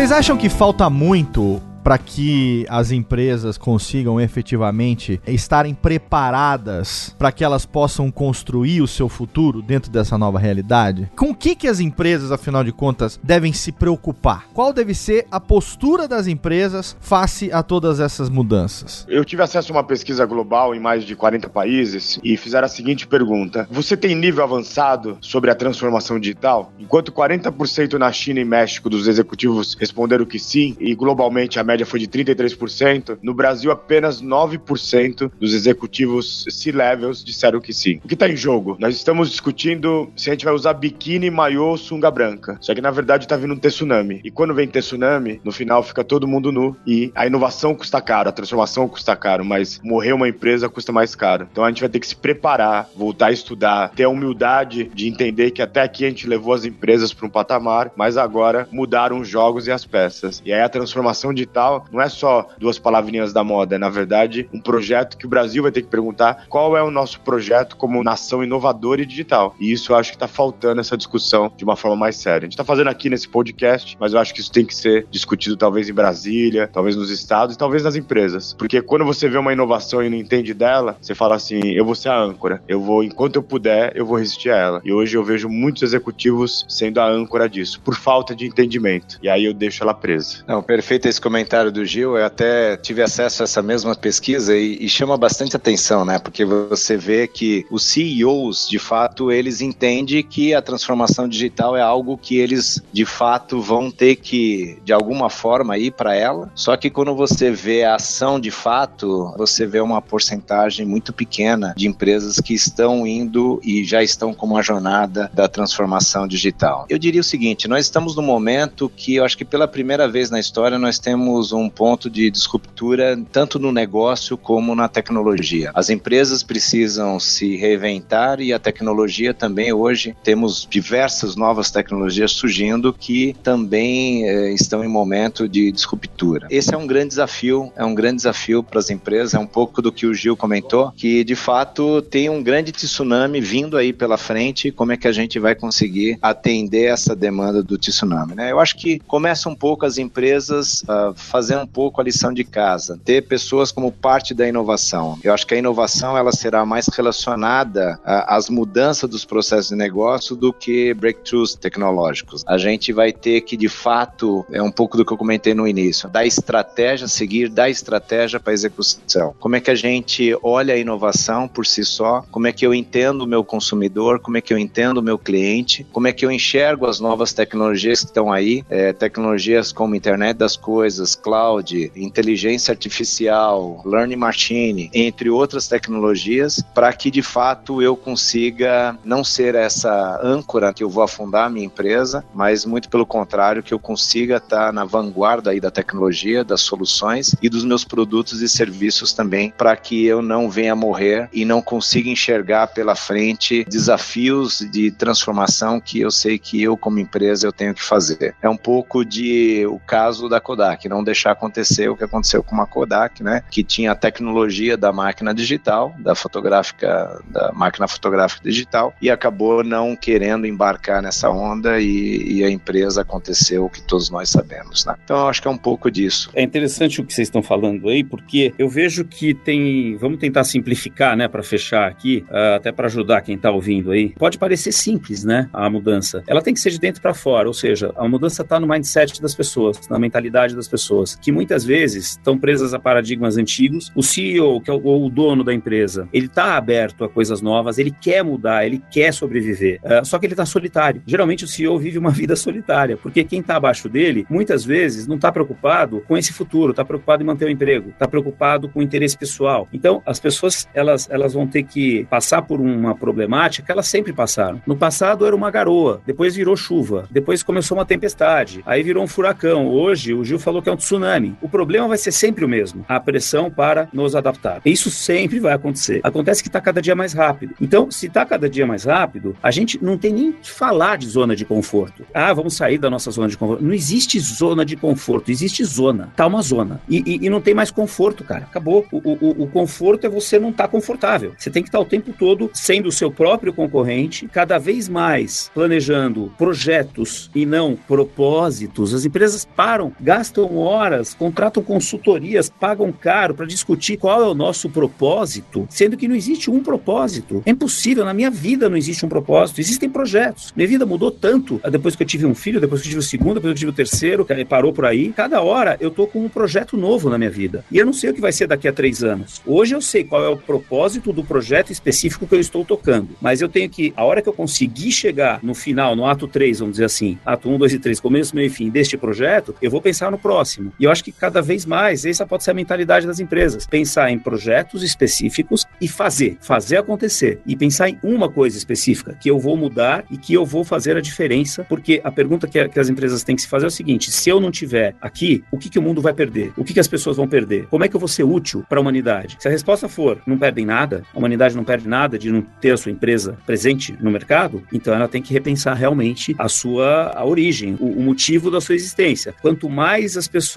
Vocês acham que falta muito para que as empresas consigam efetivamente estarem preparadas para que elas possam construir o seu futuro dentro dessa nova realidade? Com o que, que as empresas, afinal de contas, devem se preocupar? Qual deve ser a postura das empresas face a todas essas mudanças? Eu tive acesso a uma pesquisa global em mais de 40 países e fizeram a seguinte pergunta: Você tem nível avançado sobre a transformação digital? Enquanto 40% na China e México dos executivos responderam que sim, e globalmente a média foi de 33%, no Brasil apenas 9% dos executivos C-levels disseram que sim. O que está em jogo? Nós estamos discutindo se a gente vai usar biquíni, maiô ou sunga branca. Só que na verdade está vindo um tsunami. E quando vem tsunami, no final fica todo mundo nu e a inovação custa caro, a transformação custa caro, mas morrer uma empresa custa mais caro. Então a gente vai ter que se preparar, voltar a estudar, ter a humildade de entender que até aqui a gente levou as empresas para um patamar, mas agora mudaram os jogos e as peças. E aí a transformação digital não é só duas palavrinhas da moda, é na verdade um projeto que o Brasil vai ter que perguntar qual é o nosso projeto como nação inovadora e digital. E isso eu acho que está faltando essa discussão de uma forma mais séria. A gente está fazendo aqui nesse podcast, mas eu acho que isso tem que ser discutido talvez em Brasília, talvez nos estados talvez nas empresas. Porque quando você vê uma inovação e não entende dela, você fala assim: eu vou ser a âncora, eu vou, enquanto eu puder, eu vou resistir a ela. E hoje eu vejo muitos executivos sendo a âncora disso, por falta de entendimento. E aí eu deixo ela presa. Não, perfeito esse comentário comentário do Gil, eu até tive acesso a essa mesma pesquisa e, e, chama bastante atenção, né? Porque você vê que os CEOs, de fato, eles entendem que a transformação digital é algo que eles, de fato, vão ter que, de alguma forma, ir para ela. Só que quando você vê a ação de fato, você vê uma porcentagem muito pequena de empresas que estão indo e já estão com uma jornada da transformação digital. Eu diria o seguinte: nós estamos num momento que eu acho que pela primeira vez na história nós temos um ponto de disruptura tanto no negócio como na tecnologia. As empresas precisam se reinventar e a tecnologia também hoje temos diversas novas tecnologias surgindo que também eh, estão em momento de disruptura. Esse é um grande desafio, é um grande desafio para as empresas, é um pouco do que o Gil comentou, que de fato tem um grande tsunami vindo aí pela frente, como é que a gente vai conseguir atender essa demanda do tsunami, né? Eu acho que começa um pouco as empresas uh, fazer um pouco a lição de casa, ter pessoas como parte da inovação. Eu acho que a inovação ela será mais relacionada às mudanças dos processos de negócio do que breakthroughs tecnológicos. A gente vai ter que, de fato, é um pouco do que eu comentei no início, da estratégia, seguir da estratégia para execução. Como é que a gente olha a inovação por si só? Como é que eu entendo o meu consumidor? Como é que eu entendo o meu cliente? Como é que eu enxergo as novas tecnologias que estão aí? É, tecnologias como internet das coisas, cloud, inteligência artificial, learning machine, entre outras tecnologias, para que de fato eu consiga não ser essa âncora que eu vou afundar a minha empresa, mas muito pelo contrário, que eu consiga estar na vanguarda aí da tecnologia, das soluções e dos meus produtos e serviços também, para que eu não venha morrer e não consiga enxergar pela frente desafios de transformação que eu sei que eu como empresa eu tenho que fazer. É um pouco de o caso da Kodak, não deixar acontecer o que aconteceu com a Kodak, né? Que tinha a tecnologia da máquina digital, da fotográfica, da máquina fotográfica digital, e acabou não querendo embarcar nessa onda e, e a empresa aconteceu o que todos nós sabemos, né? Então eu acho que é um pouco disso. É interessante o que vocês estão falando aí, porque eu vejo que tem, vamos tentar simplificar, né, para fechar aqui, uh, até para ajudar quem está ouvindo aí. Pode parecer simples, né, a mudança. Ela tem que ser de dentro para fora, ou seja, a mudança está no mindset das pessoas, na mentalidade das pessoas pessoas que muitas vezes estão presas a paradigmas antigos. O CEO, que é o, o dono da empresa, ele está aberto a coisas novas, ele quer mudar, ele quer sobreviver. Uh, só que ele está solitário. Geralmente o CEO vive uma vida solitária, porque quem está abaixo dele, muitas vezes, não está preocupado com esse futuro, está preocupado em manter o emprego, está preocupado com o interesse pessoal. Então, as pessoas elas, elas vão ter que passar por uma problemática que elas sempre passaram. No passado era uma garoa, depois virou chuva, depois começou uma tempestade, aí virou um furacão. Hoje, o Gil falou que é um tsunami. O problema vai ser sempre o mesmo: a pressão para nos adaptar. Isso sempre vai acontecer. Acontece que está cada dia mais rápido. Então, se está cada dia mais rápido, a gente não tem nem que falar de zona de conforto. Ah, vamos sair da nossa zona de conforto. Não existe zona de conforto, existe zona. Tá uma zona. E, e, e não tem mais conforto, cara. Acabou. O, o, o conforto é você não estar tá confortável. Você tem que estar tá o tempo todo sendo o seu próprio concorrente, cada vez mais planejando projetos e não propósitos. As empresas param, gastam horas, contratam consultorias, pagam caro para discutir qual é o nosso propósito, sendo que não existe um propósito. É impossível. Na minha vida não existe um propósito. Existem projetos. Minha vida mudou tanto depois que eu tive um filho, depois que eu tive o segundo, depois que eu tive o terceiro, que parou por aí. Cada hora eu tô com um projeto novo na minha vida. E eu não sei o que vai ser daqui a três anos. Hoje eu sei qual é o propósito do projeto específico que eu estou tocando. Mas eu tenho que, a hora que eu conseguir chegar no final, no ato 3, vamos dizer assim, ato 1, 2 e 3, começo, meio e fim deste projeto, eu vou pensar no próximo. E eu acho que cada vez mais, essa pode ser a mentalidade das empresas. Pensar em projetos específicos e fazer, fazer acontecer. E pensar em uma coisa específica que eu vou mudar e que eu vou fazer a diferença, porque a pergunta que, que as empresas têm que se fazer é o seguinte: se eu não tiver aqui, o que, que o mundo vai perder? O que, que as pessoas vão perder? Como é que eu vou ser útil para a humanidade? Se a resposta for não perdem nada, a humanidade não perde nada de não ter a sua empresa presente no mercado, então ela tem que repensar realmente a sua a origem, o, o motivo da sua existência. Quanto mais as pessoas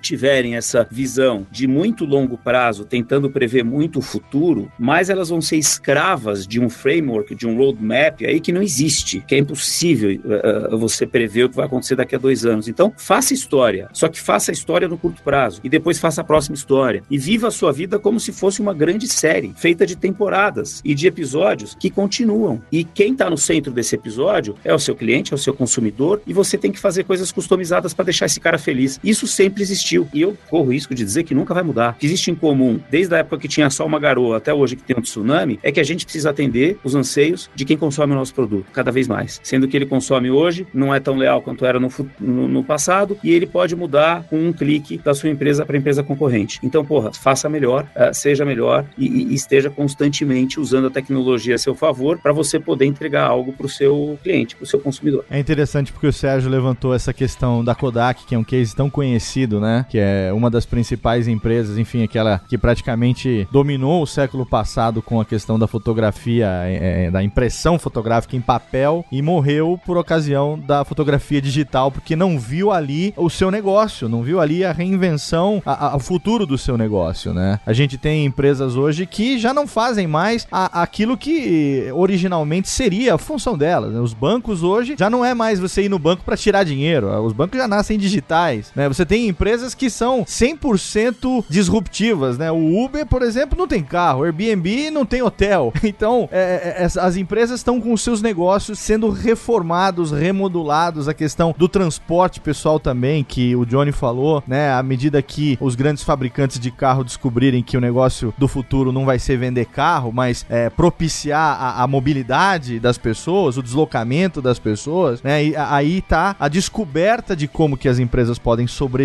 tiverem essa visão de muito longo prazo, tentando prever muito o futuro, mais elas vão ser escravas de um framework, de um roadmap aí que não existe, que é impossível uh, você prever o que vai acontecer daqui a dois anos. Então, faça história, só que faça a história no curto prazo e depois faça a próxima história e viva a sua vida como se fosse uma grande série feita de temporadas e de episódios que continuam. E quem está no centro desse episódio é o seu cliente, é o seu consumidor e você tem que fazer coisas customizadas para deixar esse cara feliz. Isso sempre existiu e eu corro o risco de dizer que nunca vai mudar. O que existe em comum, desde a época que tinha só uma garoa até hoje que tem um tsunami, é que a gente precisa atender os anseios de quem consome o nosso produto, cada vez mais. Sendo que ele consome hoje, não é tão leal quanto era no, no, no passado e ele pode mudar com um clique da sua empresa para empresa concorrente. Então, porra, faça melhor, uh, seja melhor e, e, esteja constantemente usando a tecnologia a seu favor para você poder entregar algo para o seu cliente, para o seu consumidor. É interessante porque o Sérgio levantou essa questão da Kodak, que é um case tão conhecido, né? Que é uma das principais empresas, enfim, aquela que praticamente dominou o século passado com a questão da fotografia, é, é da impressão fotográfica em papel e morreu por ocasião da fotografia digital, porque não viu ali o seu negócio, não viu ali a reinvenção, o futuro do seu negócio, né? A gente tem empresas hoje que já não fazem mais a, aquilo que originalmente seria a função delas. Né? Os bancos hoje já não é mais você ir no banco para tirar dinheiro, os bancos já nascem digitais, né? Você tem empresas que são 100% disruptivas, né? O Uber, por exemplo, não tem carro, o Airbnb não tem hotel. Então, é, é, as empresas estão com seus negócios sendo reformados, remodulados, a questão do transporte pessoal também, que o Johnny falou, né? À medida que os grandes fabricantes de carro descobrirem que o negócio do futuro não vai ser vender carro, mas é, propiciar a, a, mobilidade das pessoas, o deslocamento das pessoas, né? E aí tá a descoberta de como que as empresas podem sobreviver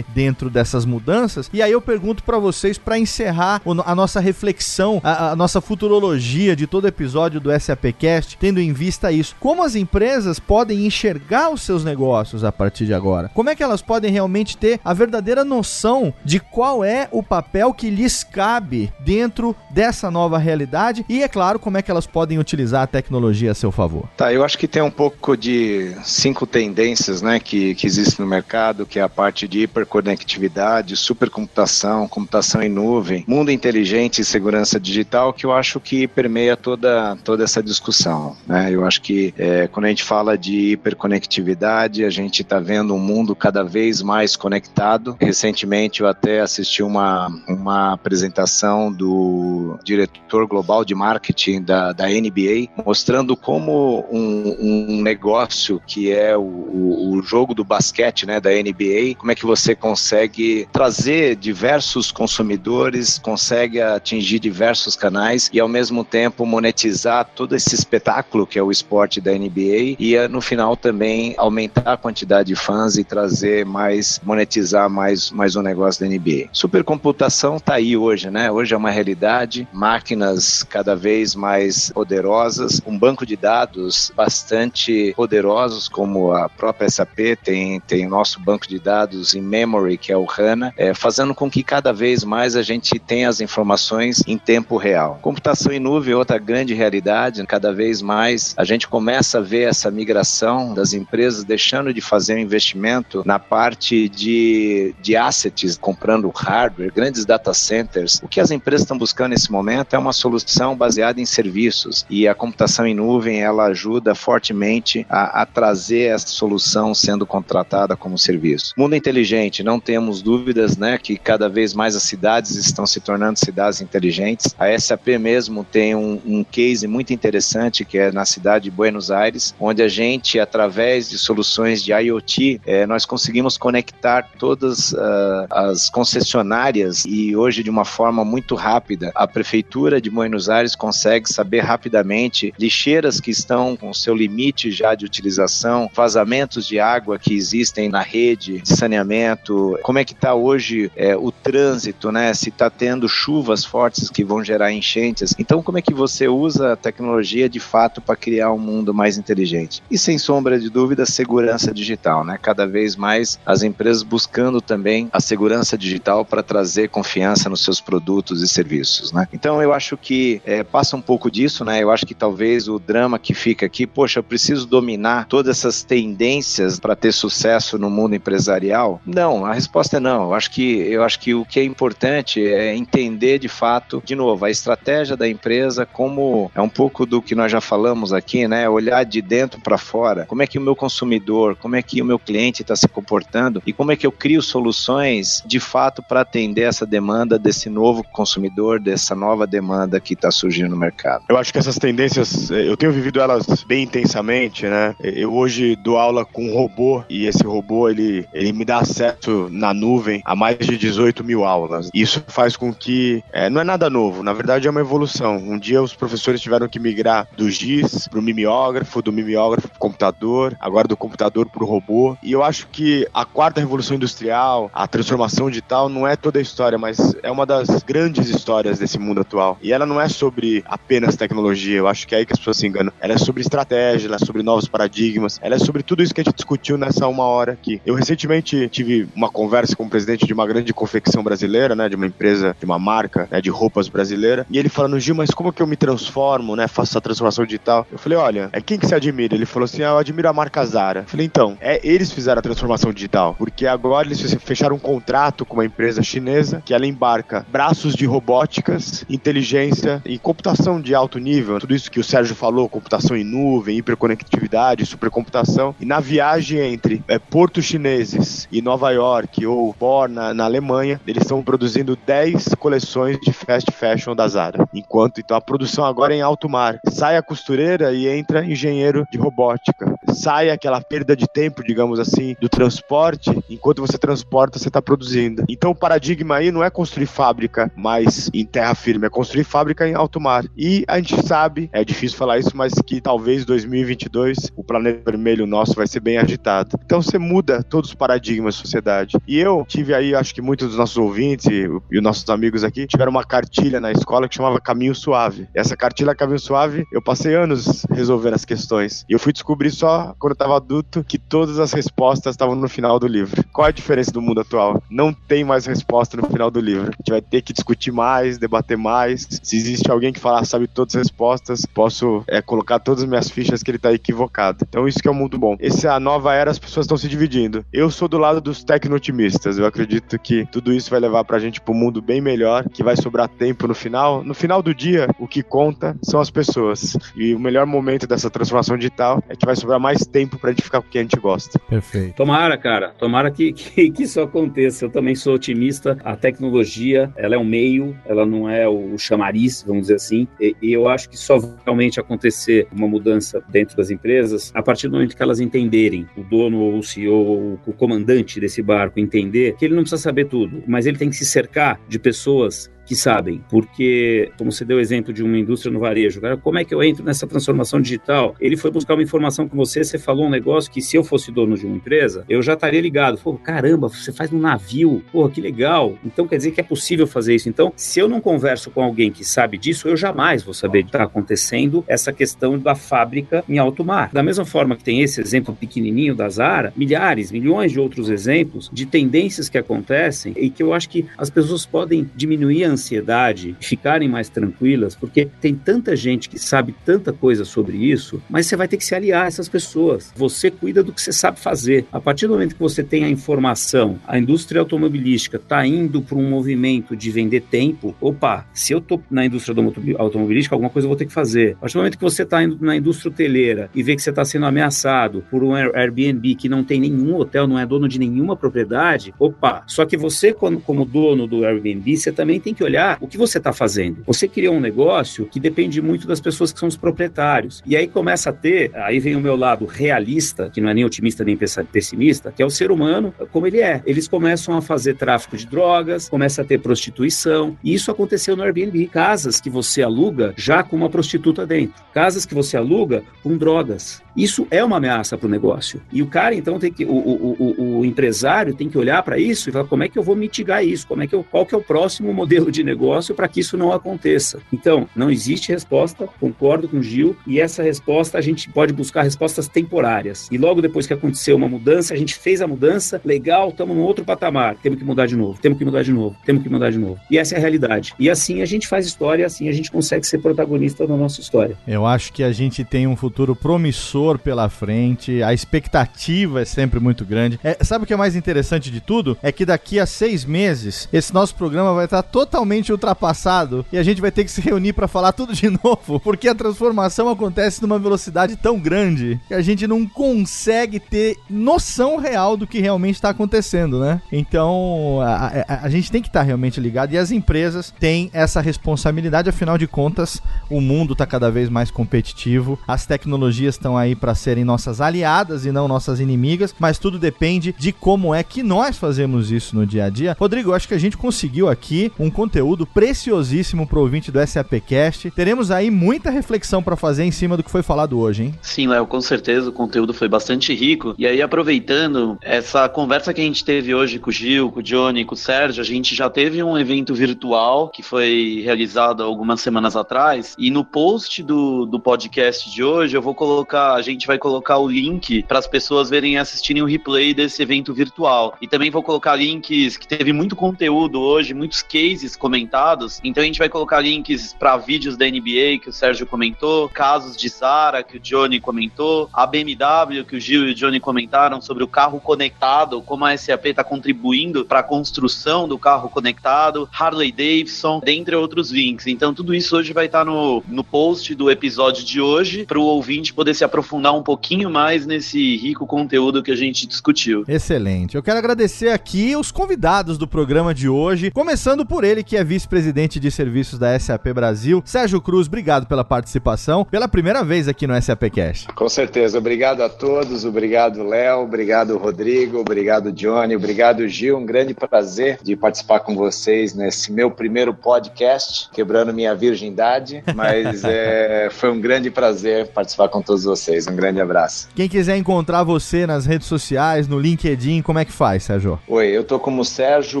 dentro dessas mudanças. E aí eu pergunto para vocês, para encerrar a nossa reflexão, a, a nossa futurologia de todo episódio do SAPcast, tendo em vista isso, como as empresas podem enxergar os seus negócios a partir de agora? Como é que elas podem realmente ter a verdadeira noção de qual é o papel que lhes cabe dentro dessa nova realidade e, é claro, como é que elas podem utilizar a tecnologia a seu favor? Tá, eu acho que tem um pouco de cinco tendências né, que, que existem no mercado, que é a parte de hiperconectividade, supercomputação, computação em nuvem, mundo inteligente e segurança digital, que eu acho que permeia toda, toda essa discussão. Né? Eu acho que é, quando a gente fala de hiperconectividade, a gente está vendo um mundo cada vez mais conectado. Recentemente eu até assisti uma, uma apresentação do diretor global de marketing da, da NBA, mostrando como um, um negócio que é o, o, o jogo do basquete né, da NBA, como é que você consegue trazer diversos consumidores, consegue atingir diversos canais e ao mesmo tempo monetizar todo esse espetáculo que é o esporte da NBA e no final também aumentar a quantidade de fãs e trazer mais, monetizar mais, mais um negócio da NBA. Supercomputação está aí hoje, né? Hoje é uma realidade, máquinas cada vez mais poderosas, um banco de dados bastante poderosos, como a própria SAP tem, tem nosso banco de dados dados em memory, que é o HANA, é, fazendo com que cada vez mais a gente tenha as informações em tempo real. Computação em nuvem é outra grande realidade, cada vez mais a gente começa a ver essa migração das empresas deixando de fazer um investimento na parte de, de assets, comprando hardware, grandes data centers. O que as empresas estão buscando nesse momento é uma solução baseada em serviços e a computação em nuvem ela ajuda fortemente a, a trazer essa solução sendo contratada como serviço. Mundo inteligente, não temos dúvidas, né, que cada vez mais as cidades estão se tornando cidades inteligentes. A SAP mesmo tem um, um case muito interessante que é na cidade de Buenos Aires, onde a gente, através de soluções de IoT, é, nós conseguimos conectar todas uh, as concessionárias e hoje de uma forma muito rápida. A prefeitura de Buenos Aires consegue saber rapidamente lixeiras que estão com seu limite já de utilização, vazamentos de água que existem na rede de saneamento, como é que está hoje é, o trânsito, né? Se está tendo chuvas fortes que vão gerar enchentes. Então, como é que você usa a tecnologia de fato para criar um mundo mais inteligente? E sem sombra de dúvida, segurança digital, né? Cada vez mais as empresas buscando também a segurança digital para trazer confiança nos seus produtos e serviços, né? Então, eu acho que é, passa um pouco disso, né? Eu acho que talvez o drama que fica aqui, poxa, eu preciso dominar todas essas tendências para ter sucesso no mundo empresarial? Não, a resposta é não. Eu acho que eu acho que o que é importante é entender de fato, de novo, a estratégia da empresa como é um pouco do que nós já falamos aqui, né? Olhar de dentro para fora. Como é que o meu consumidor, como é que o meu cliente está se comportando e como é que eu crio soluções de fato para atender essa demanda desse novo consumidor, dessa nova demanda que está surgindo no mercado. Eu acho que essas tendências, eu tenho vivido elas bem intensamente, né? Eu hoje dou aula com um robô e esse robô ele, ele me dá acesso na nuvem a mais de 18 mil aulas. Isso faz com que é, não é nada novo, na verdade é uma evolução. Um dia os professores tiveram que migrar do GIS para o mimeógrafo, do mimeógrafo para o computador, agora do computador para o robô. E eu acho que a quarta revolução industrial, a transformação digital, não é toda a história, mas é uma das grandes histórias desse mundo atual. E ela não é sobre apenas tecnologia, eu acho que é aí que as pessoas se enganam. Ela é sobre estratégia, ela é sobre novos paradigmas, ela é sobre tudo isso que a gente discutiu nessa uma hora aqui. Eu recentemente tive uma conversa com o presidente de uma grande confecção brasileira, né, de uma empresa, de uma marca, né, de roupas brasileira, e ele falando, Gil, mas como que eu me transformo, né, faço essa transformação digital? Eu falei, olha, é quem que você admira? Ele falou assim, ah, eu admiro a marca Zara. Eu falei, então, é eles fizeram a transformação digital, porque agora eles fecharam um contrato com uma empresa chinesa que ela embarca braços de robóticas, inteligência e computação de alto nível, tudo isso que o Sérgio falou, computação em nuvem, hiperconectividade, supercomputação, e na viagem entre é, portos chineses e Nova York ou Bonn, na, na Alemanha, eles estão produzindo 10 coleções de fast fashion da Zara. Enquanto então a produção agora é em alto mar. Sai a costureira e entra engenheiro de robótica. Sai aquela perda de tempo, digamos assim, do transporte. Enquanto você transporta, você está produzindo. Então o paradigma aí não é construir fábrica mais em terra firme, é construir fábrica em alto mar. E a gente sabe, é difícil falar isso, mas que talvez 2022 o planeta vermelho nosso vai ser bem agitado. Então você muda todos os paradigmas da sociedade. E eu tive aí, acho que muitos dos nossos ouvintes e, os nossos amigos aqui tiveram uma cartilha na escola que chamava Caminho Suave. E essa cartilha Caminho Suave, eu passei anos resolvendo as questões. E eu fui descobrir só quando eu estava adulto que todas as respostas estavam no final do livro. Qual é a diferença do mundo atual? Não tem mais resposta no final do livro. A gente vai ter que discutir mais, debater mais. Se existe alguém que falar sabe todas as respostas, posso é, colocar todas as minhas fichas que ele está equivocado. Então isso que é um mundo bom. Essa é a nova era, as pessoas estão se dividindo. Eu sou do lado dos tecno-otimistas. Eu acredito que tudo isso vai levar pra gente para um mundo bem melhor, que vai sobrar tempo no final. No final do dia, o que conta são as pessoas. E o melhor momento dessa transformação digital é que vai sobrar mais tempo pra gente ficar com o que a gente gosta. Perfeito. Tomara, cara. Tomara que, que, que isso aconteça. Eu também sou otimista. A tecnologia, ela é um meio, ela não é o chamariz, vamos dizer assim. E, e eu acho que só vai realmente acontecer uma mudança dentro das empresas a partir do momento que elas entenderem, o dono ou o CEO, o comandante desse barco entender que ele não precisa saber tudo, mas ele tem que se cercar de pessoas que sabem, porque, como você deu o exemplo de uma indústria no varejo, cara, como é que eu entro nessa transformação digital? Ele foi buscar uma informação com você, você falou um negócio que se eu fosse dono de uma empresa, eu já estaria ligado. Pô, caramba, você faz um navio, pô, que legal. Então quer dizer que é possível fazer isso. Então, se eu não converso com alguém que sabe disso, eu jamais vou saber que está acontecendo essa questão da fábrica em alto mar. Da mesma forma que tem esse exemplo pequenininho da Zara, milhares, milhões de outros exemplos de tendências que acontecem e que eu acho que as pessoas podem diminuir a ansiedade, ficarem mais tranquilas, porque tem tanta gente que sabe tanta coisa sobre isso, mas você vai ter que se aliar a essas pessoas. Você cuida do que você sabe fazer. A partir do momento que você tem a informação, a indústria automobilística está indo para um movimento de vender tempo, opa, se eu estou na indústria automobilística, alguma coisa eu vou ter que fazer. A partir do momento que você está indo na indústria hoteleira e vê que você está sendo ameaçado por um Airbnb que não tem nenhum hotel, não é dono de nenhuma propriedade, opa, só que você, como, dono do Airbnb, você também tem que olhar o que você está fazendo. Você criou um negócio que depende muito das pessoas que são os proprietários. E aí começa a ter, aí vem o meu lado realista, que não é nem otimista nem pessimista, que é o ser humano como ele é. Eles começam a fazer tráfico de drogas, começa a ter prostituição. E isso aconteceu no Airbnb. Casas que você aluga já com uma prostituta dentro. Casas que você aluga com drogas. Isso é uma ameaça para o negócio. E o cara, então, tem que. O, o, o, o empresário tem que olhar para isso e falar como é que eu vou mitigar isso? Como é que eu, qual que é o próximo modelo de negócio para que isso não aconteça? Então, não existe resposta, concordo com o Gil, e essa resposta a gente pode buscar respostas temporárias. E logo depois que aconteceu uma mudança, a gente fez a mudança, legal, estamos num outro patamar, temos que mudar de novo, temos que mudar de novo, temos que mudar de novo. E essa é a realidade. E assim a gente faz história, assim a gente consegue ser protagonista da nossa história. Eu acho que a gente tem um futuro promissor pela frente, a expectativa é sempre muito grande. É, sabe o que é mais interessante de tudo? É que daqui a seis meses, esse nosso programa vai estar totalmente ultrapassado e a gente vai ter que se reunir para falar tudo de novo, porque a transformação acontece numa velocidade tão grande que a gente não consegue ter noção real do que realmente está acontecendo, né? Então, a, a, a gente tem que estar tá realmente ligado e as empresas têm essa responsabilidade, afinal de contas, o mundo está cada vez mais competitivo, as tecnologias estão aí para serem nossas aliadas e não nossas inimigas, mas tudo depende de como é que nós fazemos isso no dia a dia. Rodrigo, acho que a gente conseguiu aqui um conteúdo preciosíssimo pro ouvinte do SAPcast. Teremos aí muita reflexão para fazer em cima do que foi falado hoje, hein? Sim, Léo, com certeza o conteúdo foi bastante rico. E aí, aproveitando essa conversa que a gente teve hoje com o Gil, com o Johnny, com o Sérgio, a gente já teve um evento virtual que foi realizado algumas semanas atrás. E no post do, do podcast de hoje, eu vou colocar, a gente vai colocar o link para as pessoas verem e assistirem o replay desse evento virtual. E também vou colocar links que teve muito conteúdo hoje, muitos cases comentados. Então a gente vai colocar links para vídeos da NBA que o Sérgio comentou, casos de Zara que o Johnny comentou, a BMW que o Gil e o Johnny comentaram sobre o carro conectado, como a SAP está contribuindo para a construção do carro conectado, Harley Davidson, dentre outros links. Então tudo isso hoje vai estar tá no, no post do episódio de hoje para o ouvinte poder se aprofundar um pouquinho mais nesse rico conteúdo que a gente discutiu. Excelente. Eu quero agradecer aqui os convidados do programa de hoje, começando por ele que é vice-presidente de serviços da SAP Brasil, Sérgio Cruz. Obrigado pela participação, pela primeira vez aqui no SAP Cash. Com certeza. Obrigado a todos. Obrigado, Léo. Obrigado, Rodrigo. Obrigado, Johnny. Obrigado, Gil. Um grande prazer de participar com vocês nesse meu primeiro podcast, quebrando minha virgindade. Mas é, foi um grande prazer participar com todos vocês. Um grande abraço. Quem quiser encontrar você nas redes sociais, no LinkedIn, como é que faz, Sérgio? Oi, eu tô como Sérgio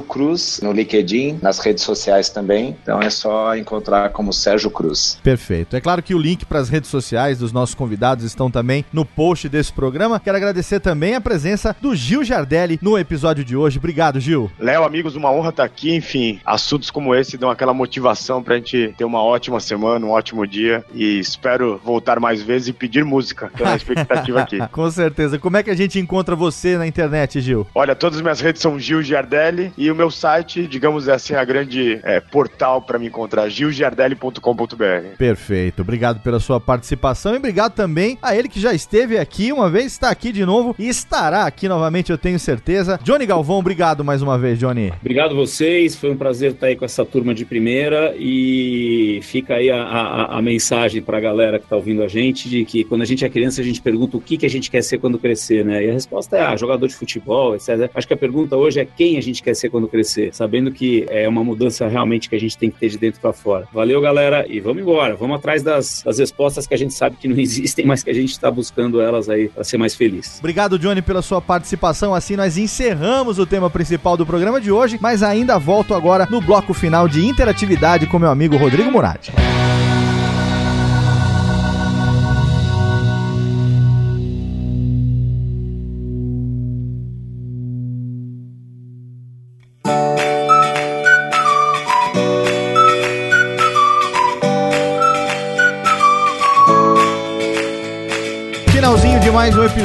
Cruz no LinkedIn, nas redes sociais também. Então é só encontrar como Sérgio Cruz. Perfeito. É claro que o link para as redes sociais dos nossos convidados estão também no post desse programa. Quero agradecer também a presença do Gil Jardelli no episódio de hoje. Obrigado, Gil. Léo, amigos, uma honra estar aqui. Enfim, assuntos como esse dão aquela motivação pra gente ter uma ótima semana, um ótimo dia e espero voltar mais vezes e pedir música. Tô na expectativa aqui. Com certeza. Como é que a gente encontra você na internet, Gil? Olha, todas as minhas redes são Gil Giardelli e o meu site, digamos assim, é a grande é, portal para me encontrar, gilgiardelli.com.br. Perfeito. Obrigado pela sua participação e obrigado também a ele que já esteve aqui uma vez, está aqui de novo e estará aqui novamente, eu tenho certeza. Johnny Galvão, obrigado mais uma vez, Johnny. Obrigado a vocês, foi um prazer estar aí com essa turma de primeira e fica aí a, a, a mensagem para a galera que está ouvindo a gente de que quando a gente é criança a gente pergunta o que, que a gente quer ser quando crescer, né? E a resposta é, ah, jogador de futebol, etc. Acho que a pergunta hoje é quem a gente quer ser quando crescer, sabendo que é uma mudança mudança realmente que a gente tem que ter de dentro para fora. Valeu, galera, e vamos embora. Vamos atrás das, das respostas que a gente sabe que não existem, mas que a gente está buscando elas aí para ser mais feliz. Obrigado, Johnny, pela sua participação. Assim nós encerramos o tema principal do programa de hoje, mas ainda volto agora no bloco final de interatividade com meu amigo Rodrigo Murati.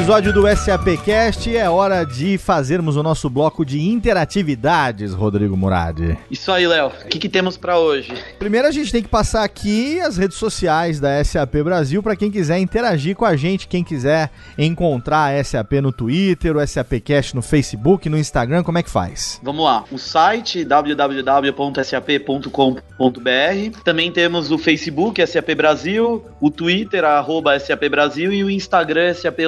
Episódio do SAPcast. É hora de fazermos o nosso bloco de interatividades, Rodrigo Murad. Isso aí, Léo. O que, que temos para hoje? Primeiro a gente tem que passar aqui as redes sociais da SAP Brasil para quem quiser interagir com a gente, quem quiser encontrar a SAP no Twitter, o SAPcast no Facebook, no Instagram, como é que faz? Vamos lá. O site www.sap.com.br. Também temos o Facebook SAP Brasil, o Twitter arroba SAP Brasil e o Instagram SAP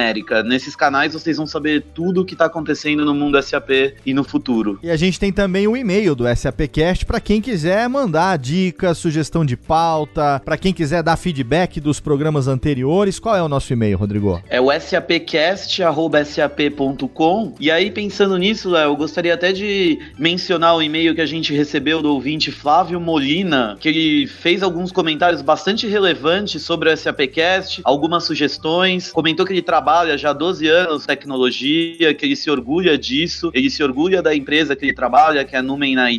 Latinoamérica. Nesses canais vocês vão saber tudo o que está acontecendo no mundo SAP e no futuro. E a gente tem também o e-mail do SAPcast para quem quiser mandar dicas, sugestão de pauta, para quem quiser dar feedback dos programas anteriores. Qual é o nosso e-mail, Rodrigo? É o sapcast@sap.com. E aí pensando nisso, Léo, eu gostaria até de mencionar o e-mail que a gente recebeu do ouvinte Flávio Molina, que ele fez alguns comentários bastante relevantes sobre o SAPcast, algumas sugestões, comentou comentou que ele trabalha já há 12 anos tecnologia, que ele se orgulha disso, ele se orgulha da empresa que ele trabalha, que é a Numen na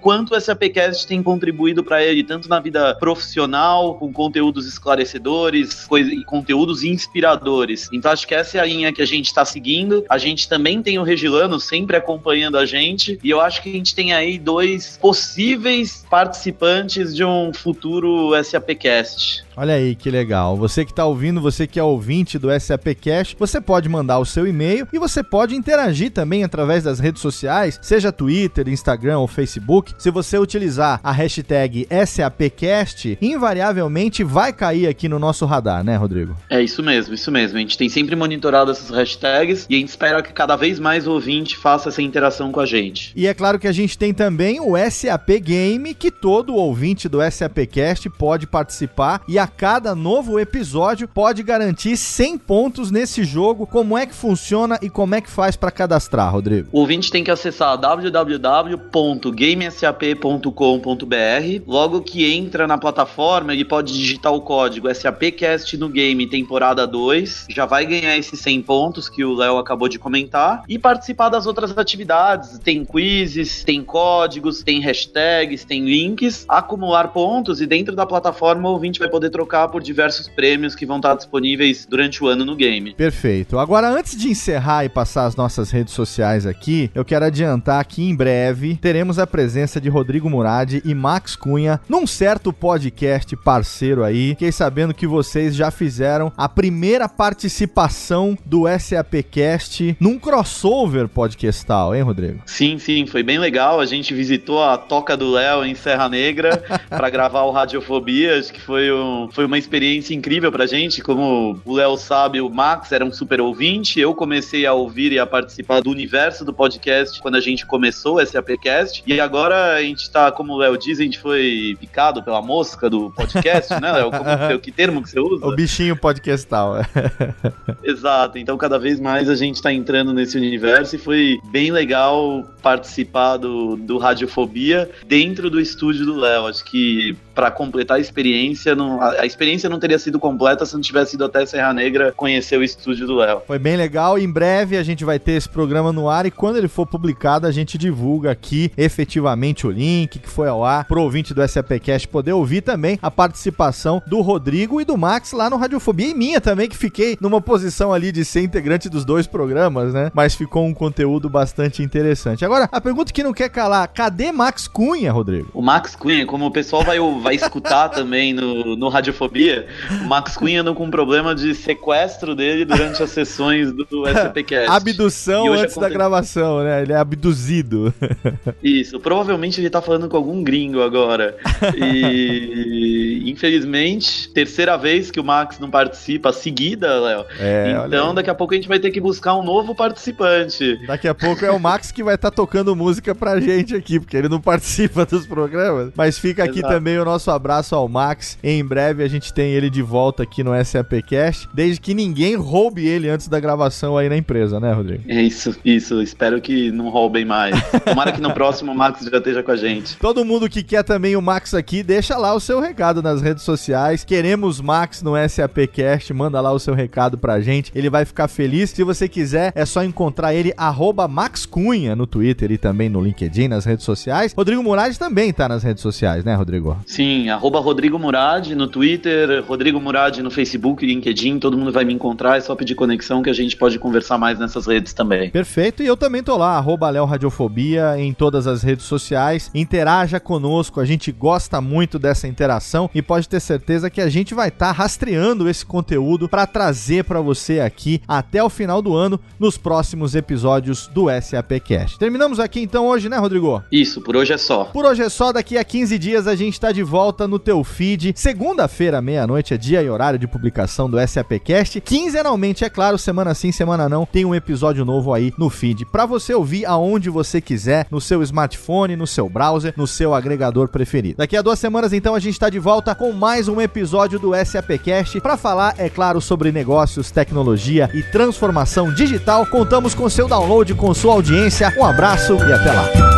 quanto o SAPcast tem contribuído para ele, tanto na vida profissional, com conteúdos esclarecedores e conteúdos inspiradores. Então acho que essa é a linha que a gente está seguindo. A gente também tem o Regilano sempre acompanhando a gente, e eu acho que a gente tem aí dois possíveis participantes de um futuro SAPcast. Olha aí que legal. Você que está ouvindo, você que é ouvinte do SAPcast, você pode mandar o seu e-mail e você pode interagir também através das redes sociais, seja Twitter, Instagram ou Facebook. Se você utilizar a hashtag SAPcast, invariavelmente vai cair aqui no nosso radar, né, Rodrigo? É isso mesmo, isso mesmo. A gente tem sempre monitorado essas hashtags e a gente espera que cada vez mais o ouvinte faça essa interação com a gente. E é claro que a gente tem também o SAP Game, que todo ouvinte do SAPcast pode participar e a cada novo episódio pode garantir 100 pontos nesse jogo. Como é que funciona e como é que faz para cadastrar, Rodrigo? O ouvinte tem que acessar www.gamesap.com.br. Logo que entra na plataforma, ele pode digitar o código SAPcast no game temporada 2, já vai ganhar esses 100 pontos que o Léo acabou de comentar e participar das outras atividades. Tem quizzes, tem códigos, tem hashtags, tem links, acumular pontos e dentro da plataforma o ouvinte vai poder trocar por diversos prêmios que vão estar disponíveis durante o ano no game. Perfeito. Agora, antes de encerrar e passar as nossas redes sociais aqui, eu quero adiantar que em breve teremos a presença de Rodrigo Murad e Max Cunha num certo podcast parceiro aí. Fiquei sabendo que vocês já fizeram a primeira participação do SAPcast num crossover podcastal, hein, Rodrigo? Sim, sim, foi bem legal. A gente visitou a Toca do Léo em Serra Negra para gravar o Radiofobia, acho que foi um, foi uma experiência incrível pra gente. Como o Léo sabe, o Max era um super ouvinte. Eu comecei a ouvir e a participar do universo do podcast quando a gente começou o SAPcast. E agora a gente tá, como o Léo diz, a gente foi picado pela mosca do podcast, né, Léo? Como, que termo que você usa? O bichinho podcastal. Exato. Então cada vez mais a gente tá entrando nesse universo e foi bem legal participar do, do Radiofobia dentro do estúdio do Léo. Acho que para completar a experiência, não, a, a, experiência não teria sido completa se não tivesse ido até Serra Negra conhecer o estúdio do Léo. Foi bem legal. Em breve a gente vai ter esse programa no ar e quando ele for publicado a gente divulga aqui efetivamente o link que foi ao ar pro ouvinte do SAPcast poder ouvir também a participação do Rodrigo e do Max lá no Radiofobia e minha também que fiquei numa posição ali de ser integrante dos dois programas, né? Mas ficou um conteúdo bastante interessante. Agora, a pergunta que não quer calar, cadê Max Cunha, Rodrigo? O Max Cunha, como o pessoal vai vai escutar também no, no Radiofobia, o Max Cunha andou com um problema de sequestro dele durante as sessões do, do SPCast. Abdução antes da gravação, né? Ele é abduzido. Isso, provavelmente ele tá falando com algum gringo agora. E infelizmente, terceira vez que o Max não participa seguida, Léo. É, então daqui a pouco a gente vai ter que buscar um novo participante. Daqui a pouco é o Max que vai estar tá tocando música pra gente aqui, porque ele não participa dos programas. Mas fica aqui Exato. também o nosso abraço ao Max. Em breve a gente tem ele de volta aqui no SAPcast, desde que ninguém roube ele antes da gravação aí na empresa, né, Rodrigo? É isso, isso. Espero que não roubem mais. Tomara que no próximo o Max já esteja com a gente. Todo mundo que quer também o Max aqui, deixa lá o seu recado nas redes sociais. Queremos Max no SAPcast, manda lá o seu recado pra gente. Ele vai ficar feliz. Se você quiser, é só encontrar ele Max Cunha no Twitter e também no LinkedIn, nas redes sociais. Rodrigo Murad também tá nas redes sociais, né, Rodrigo? Sim, arroba Rodrigo Murad no Twitter, Rodrigo Murad no Facebook, LinkedIn, todo mundo vai me encontrar, é só pedir conexão que a gente pode conversar mais nessas redes também. Perfeito, e eu também tô lá, arroba Léo Radiofobia em todas as redes sociais. Interaja conosco, a gente gosta muito dessa interação e pode ter certeza que a gente vai estar tá rastreando esse conteúdo para trazer para você aqui até o final do ano nos próximos episódios do SAPcast. Terminamos aqui então hoje, né, Rodrigo? Isso, por hoje é só. Por hoje é só, daqui a 15 dias a gente tá de volta no teu feed. Segunda-feira, meia-noite, é dia e horário de publicação do SAPcast. Quinzenalmente, é claro, semana sim, semana não, tem um episódio novo aí no feed para você ouvir aonde você quiser, no seu smartphone, no seu browser, no seu agregador preferido. Daqui a duas semanas, então, a gente tá de volta com mais um episódio do SAPcast para falar, é claro, sobre negócios, tecnologia e transformação digital. Contamos com seu download, com sua audiência. Um abraço e até lá.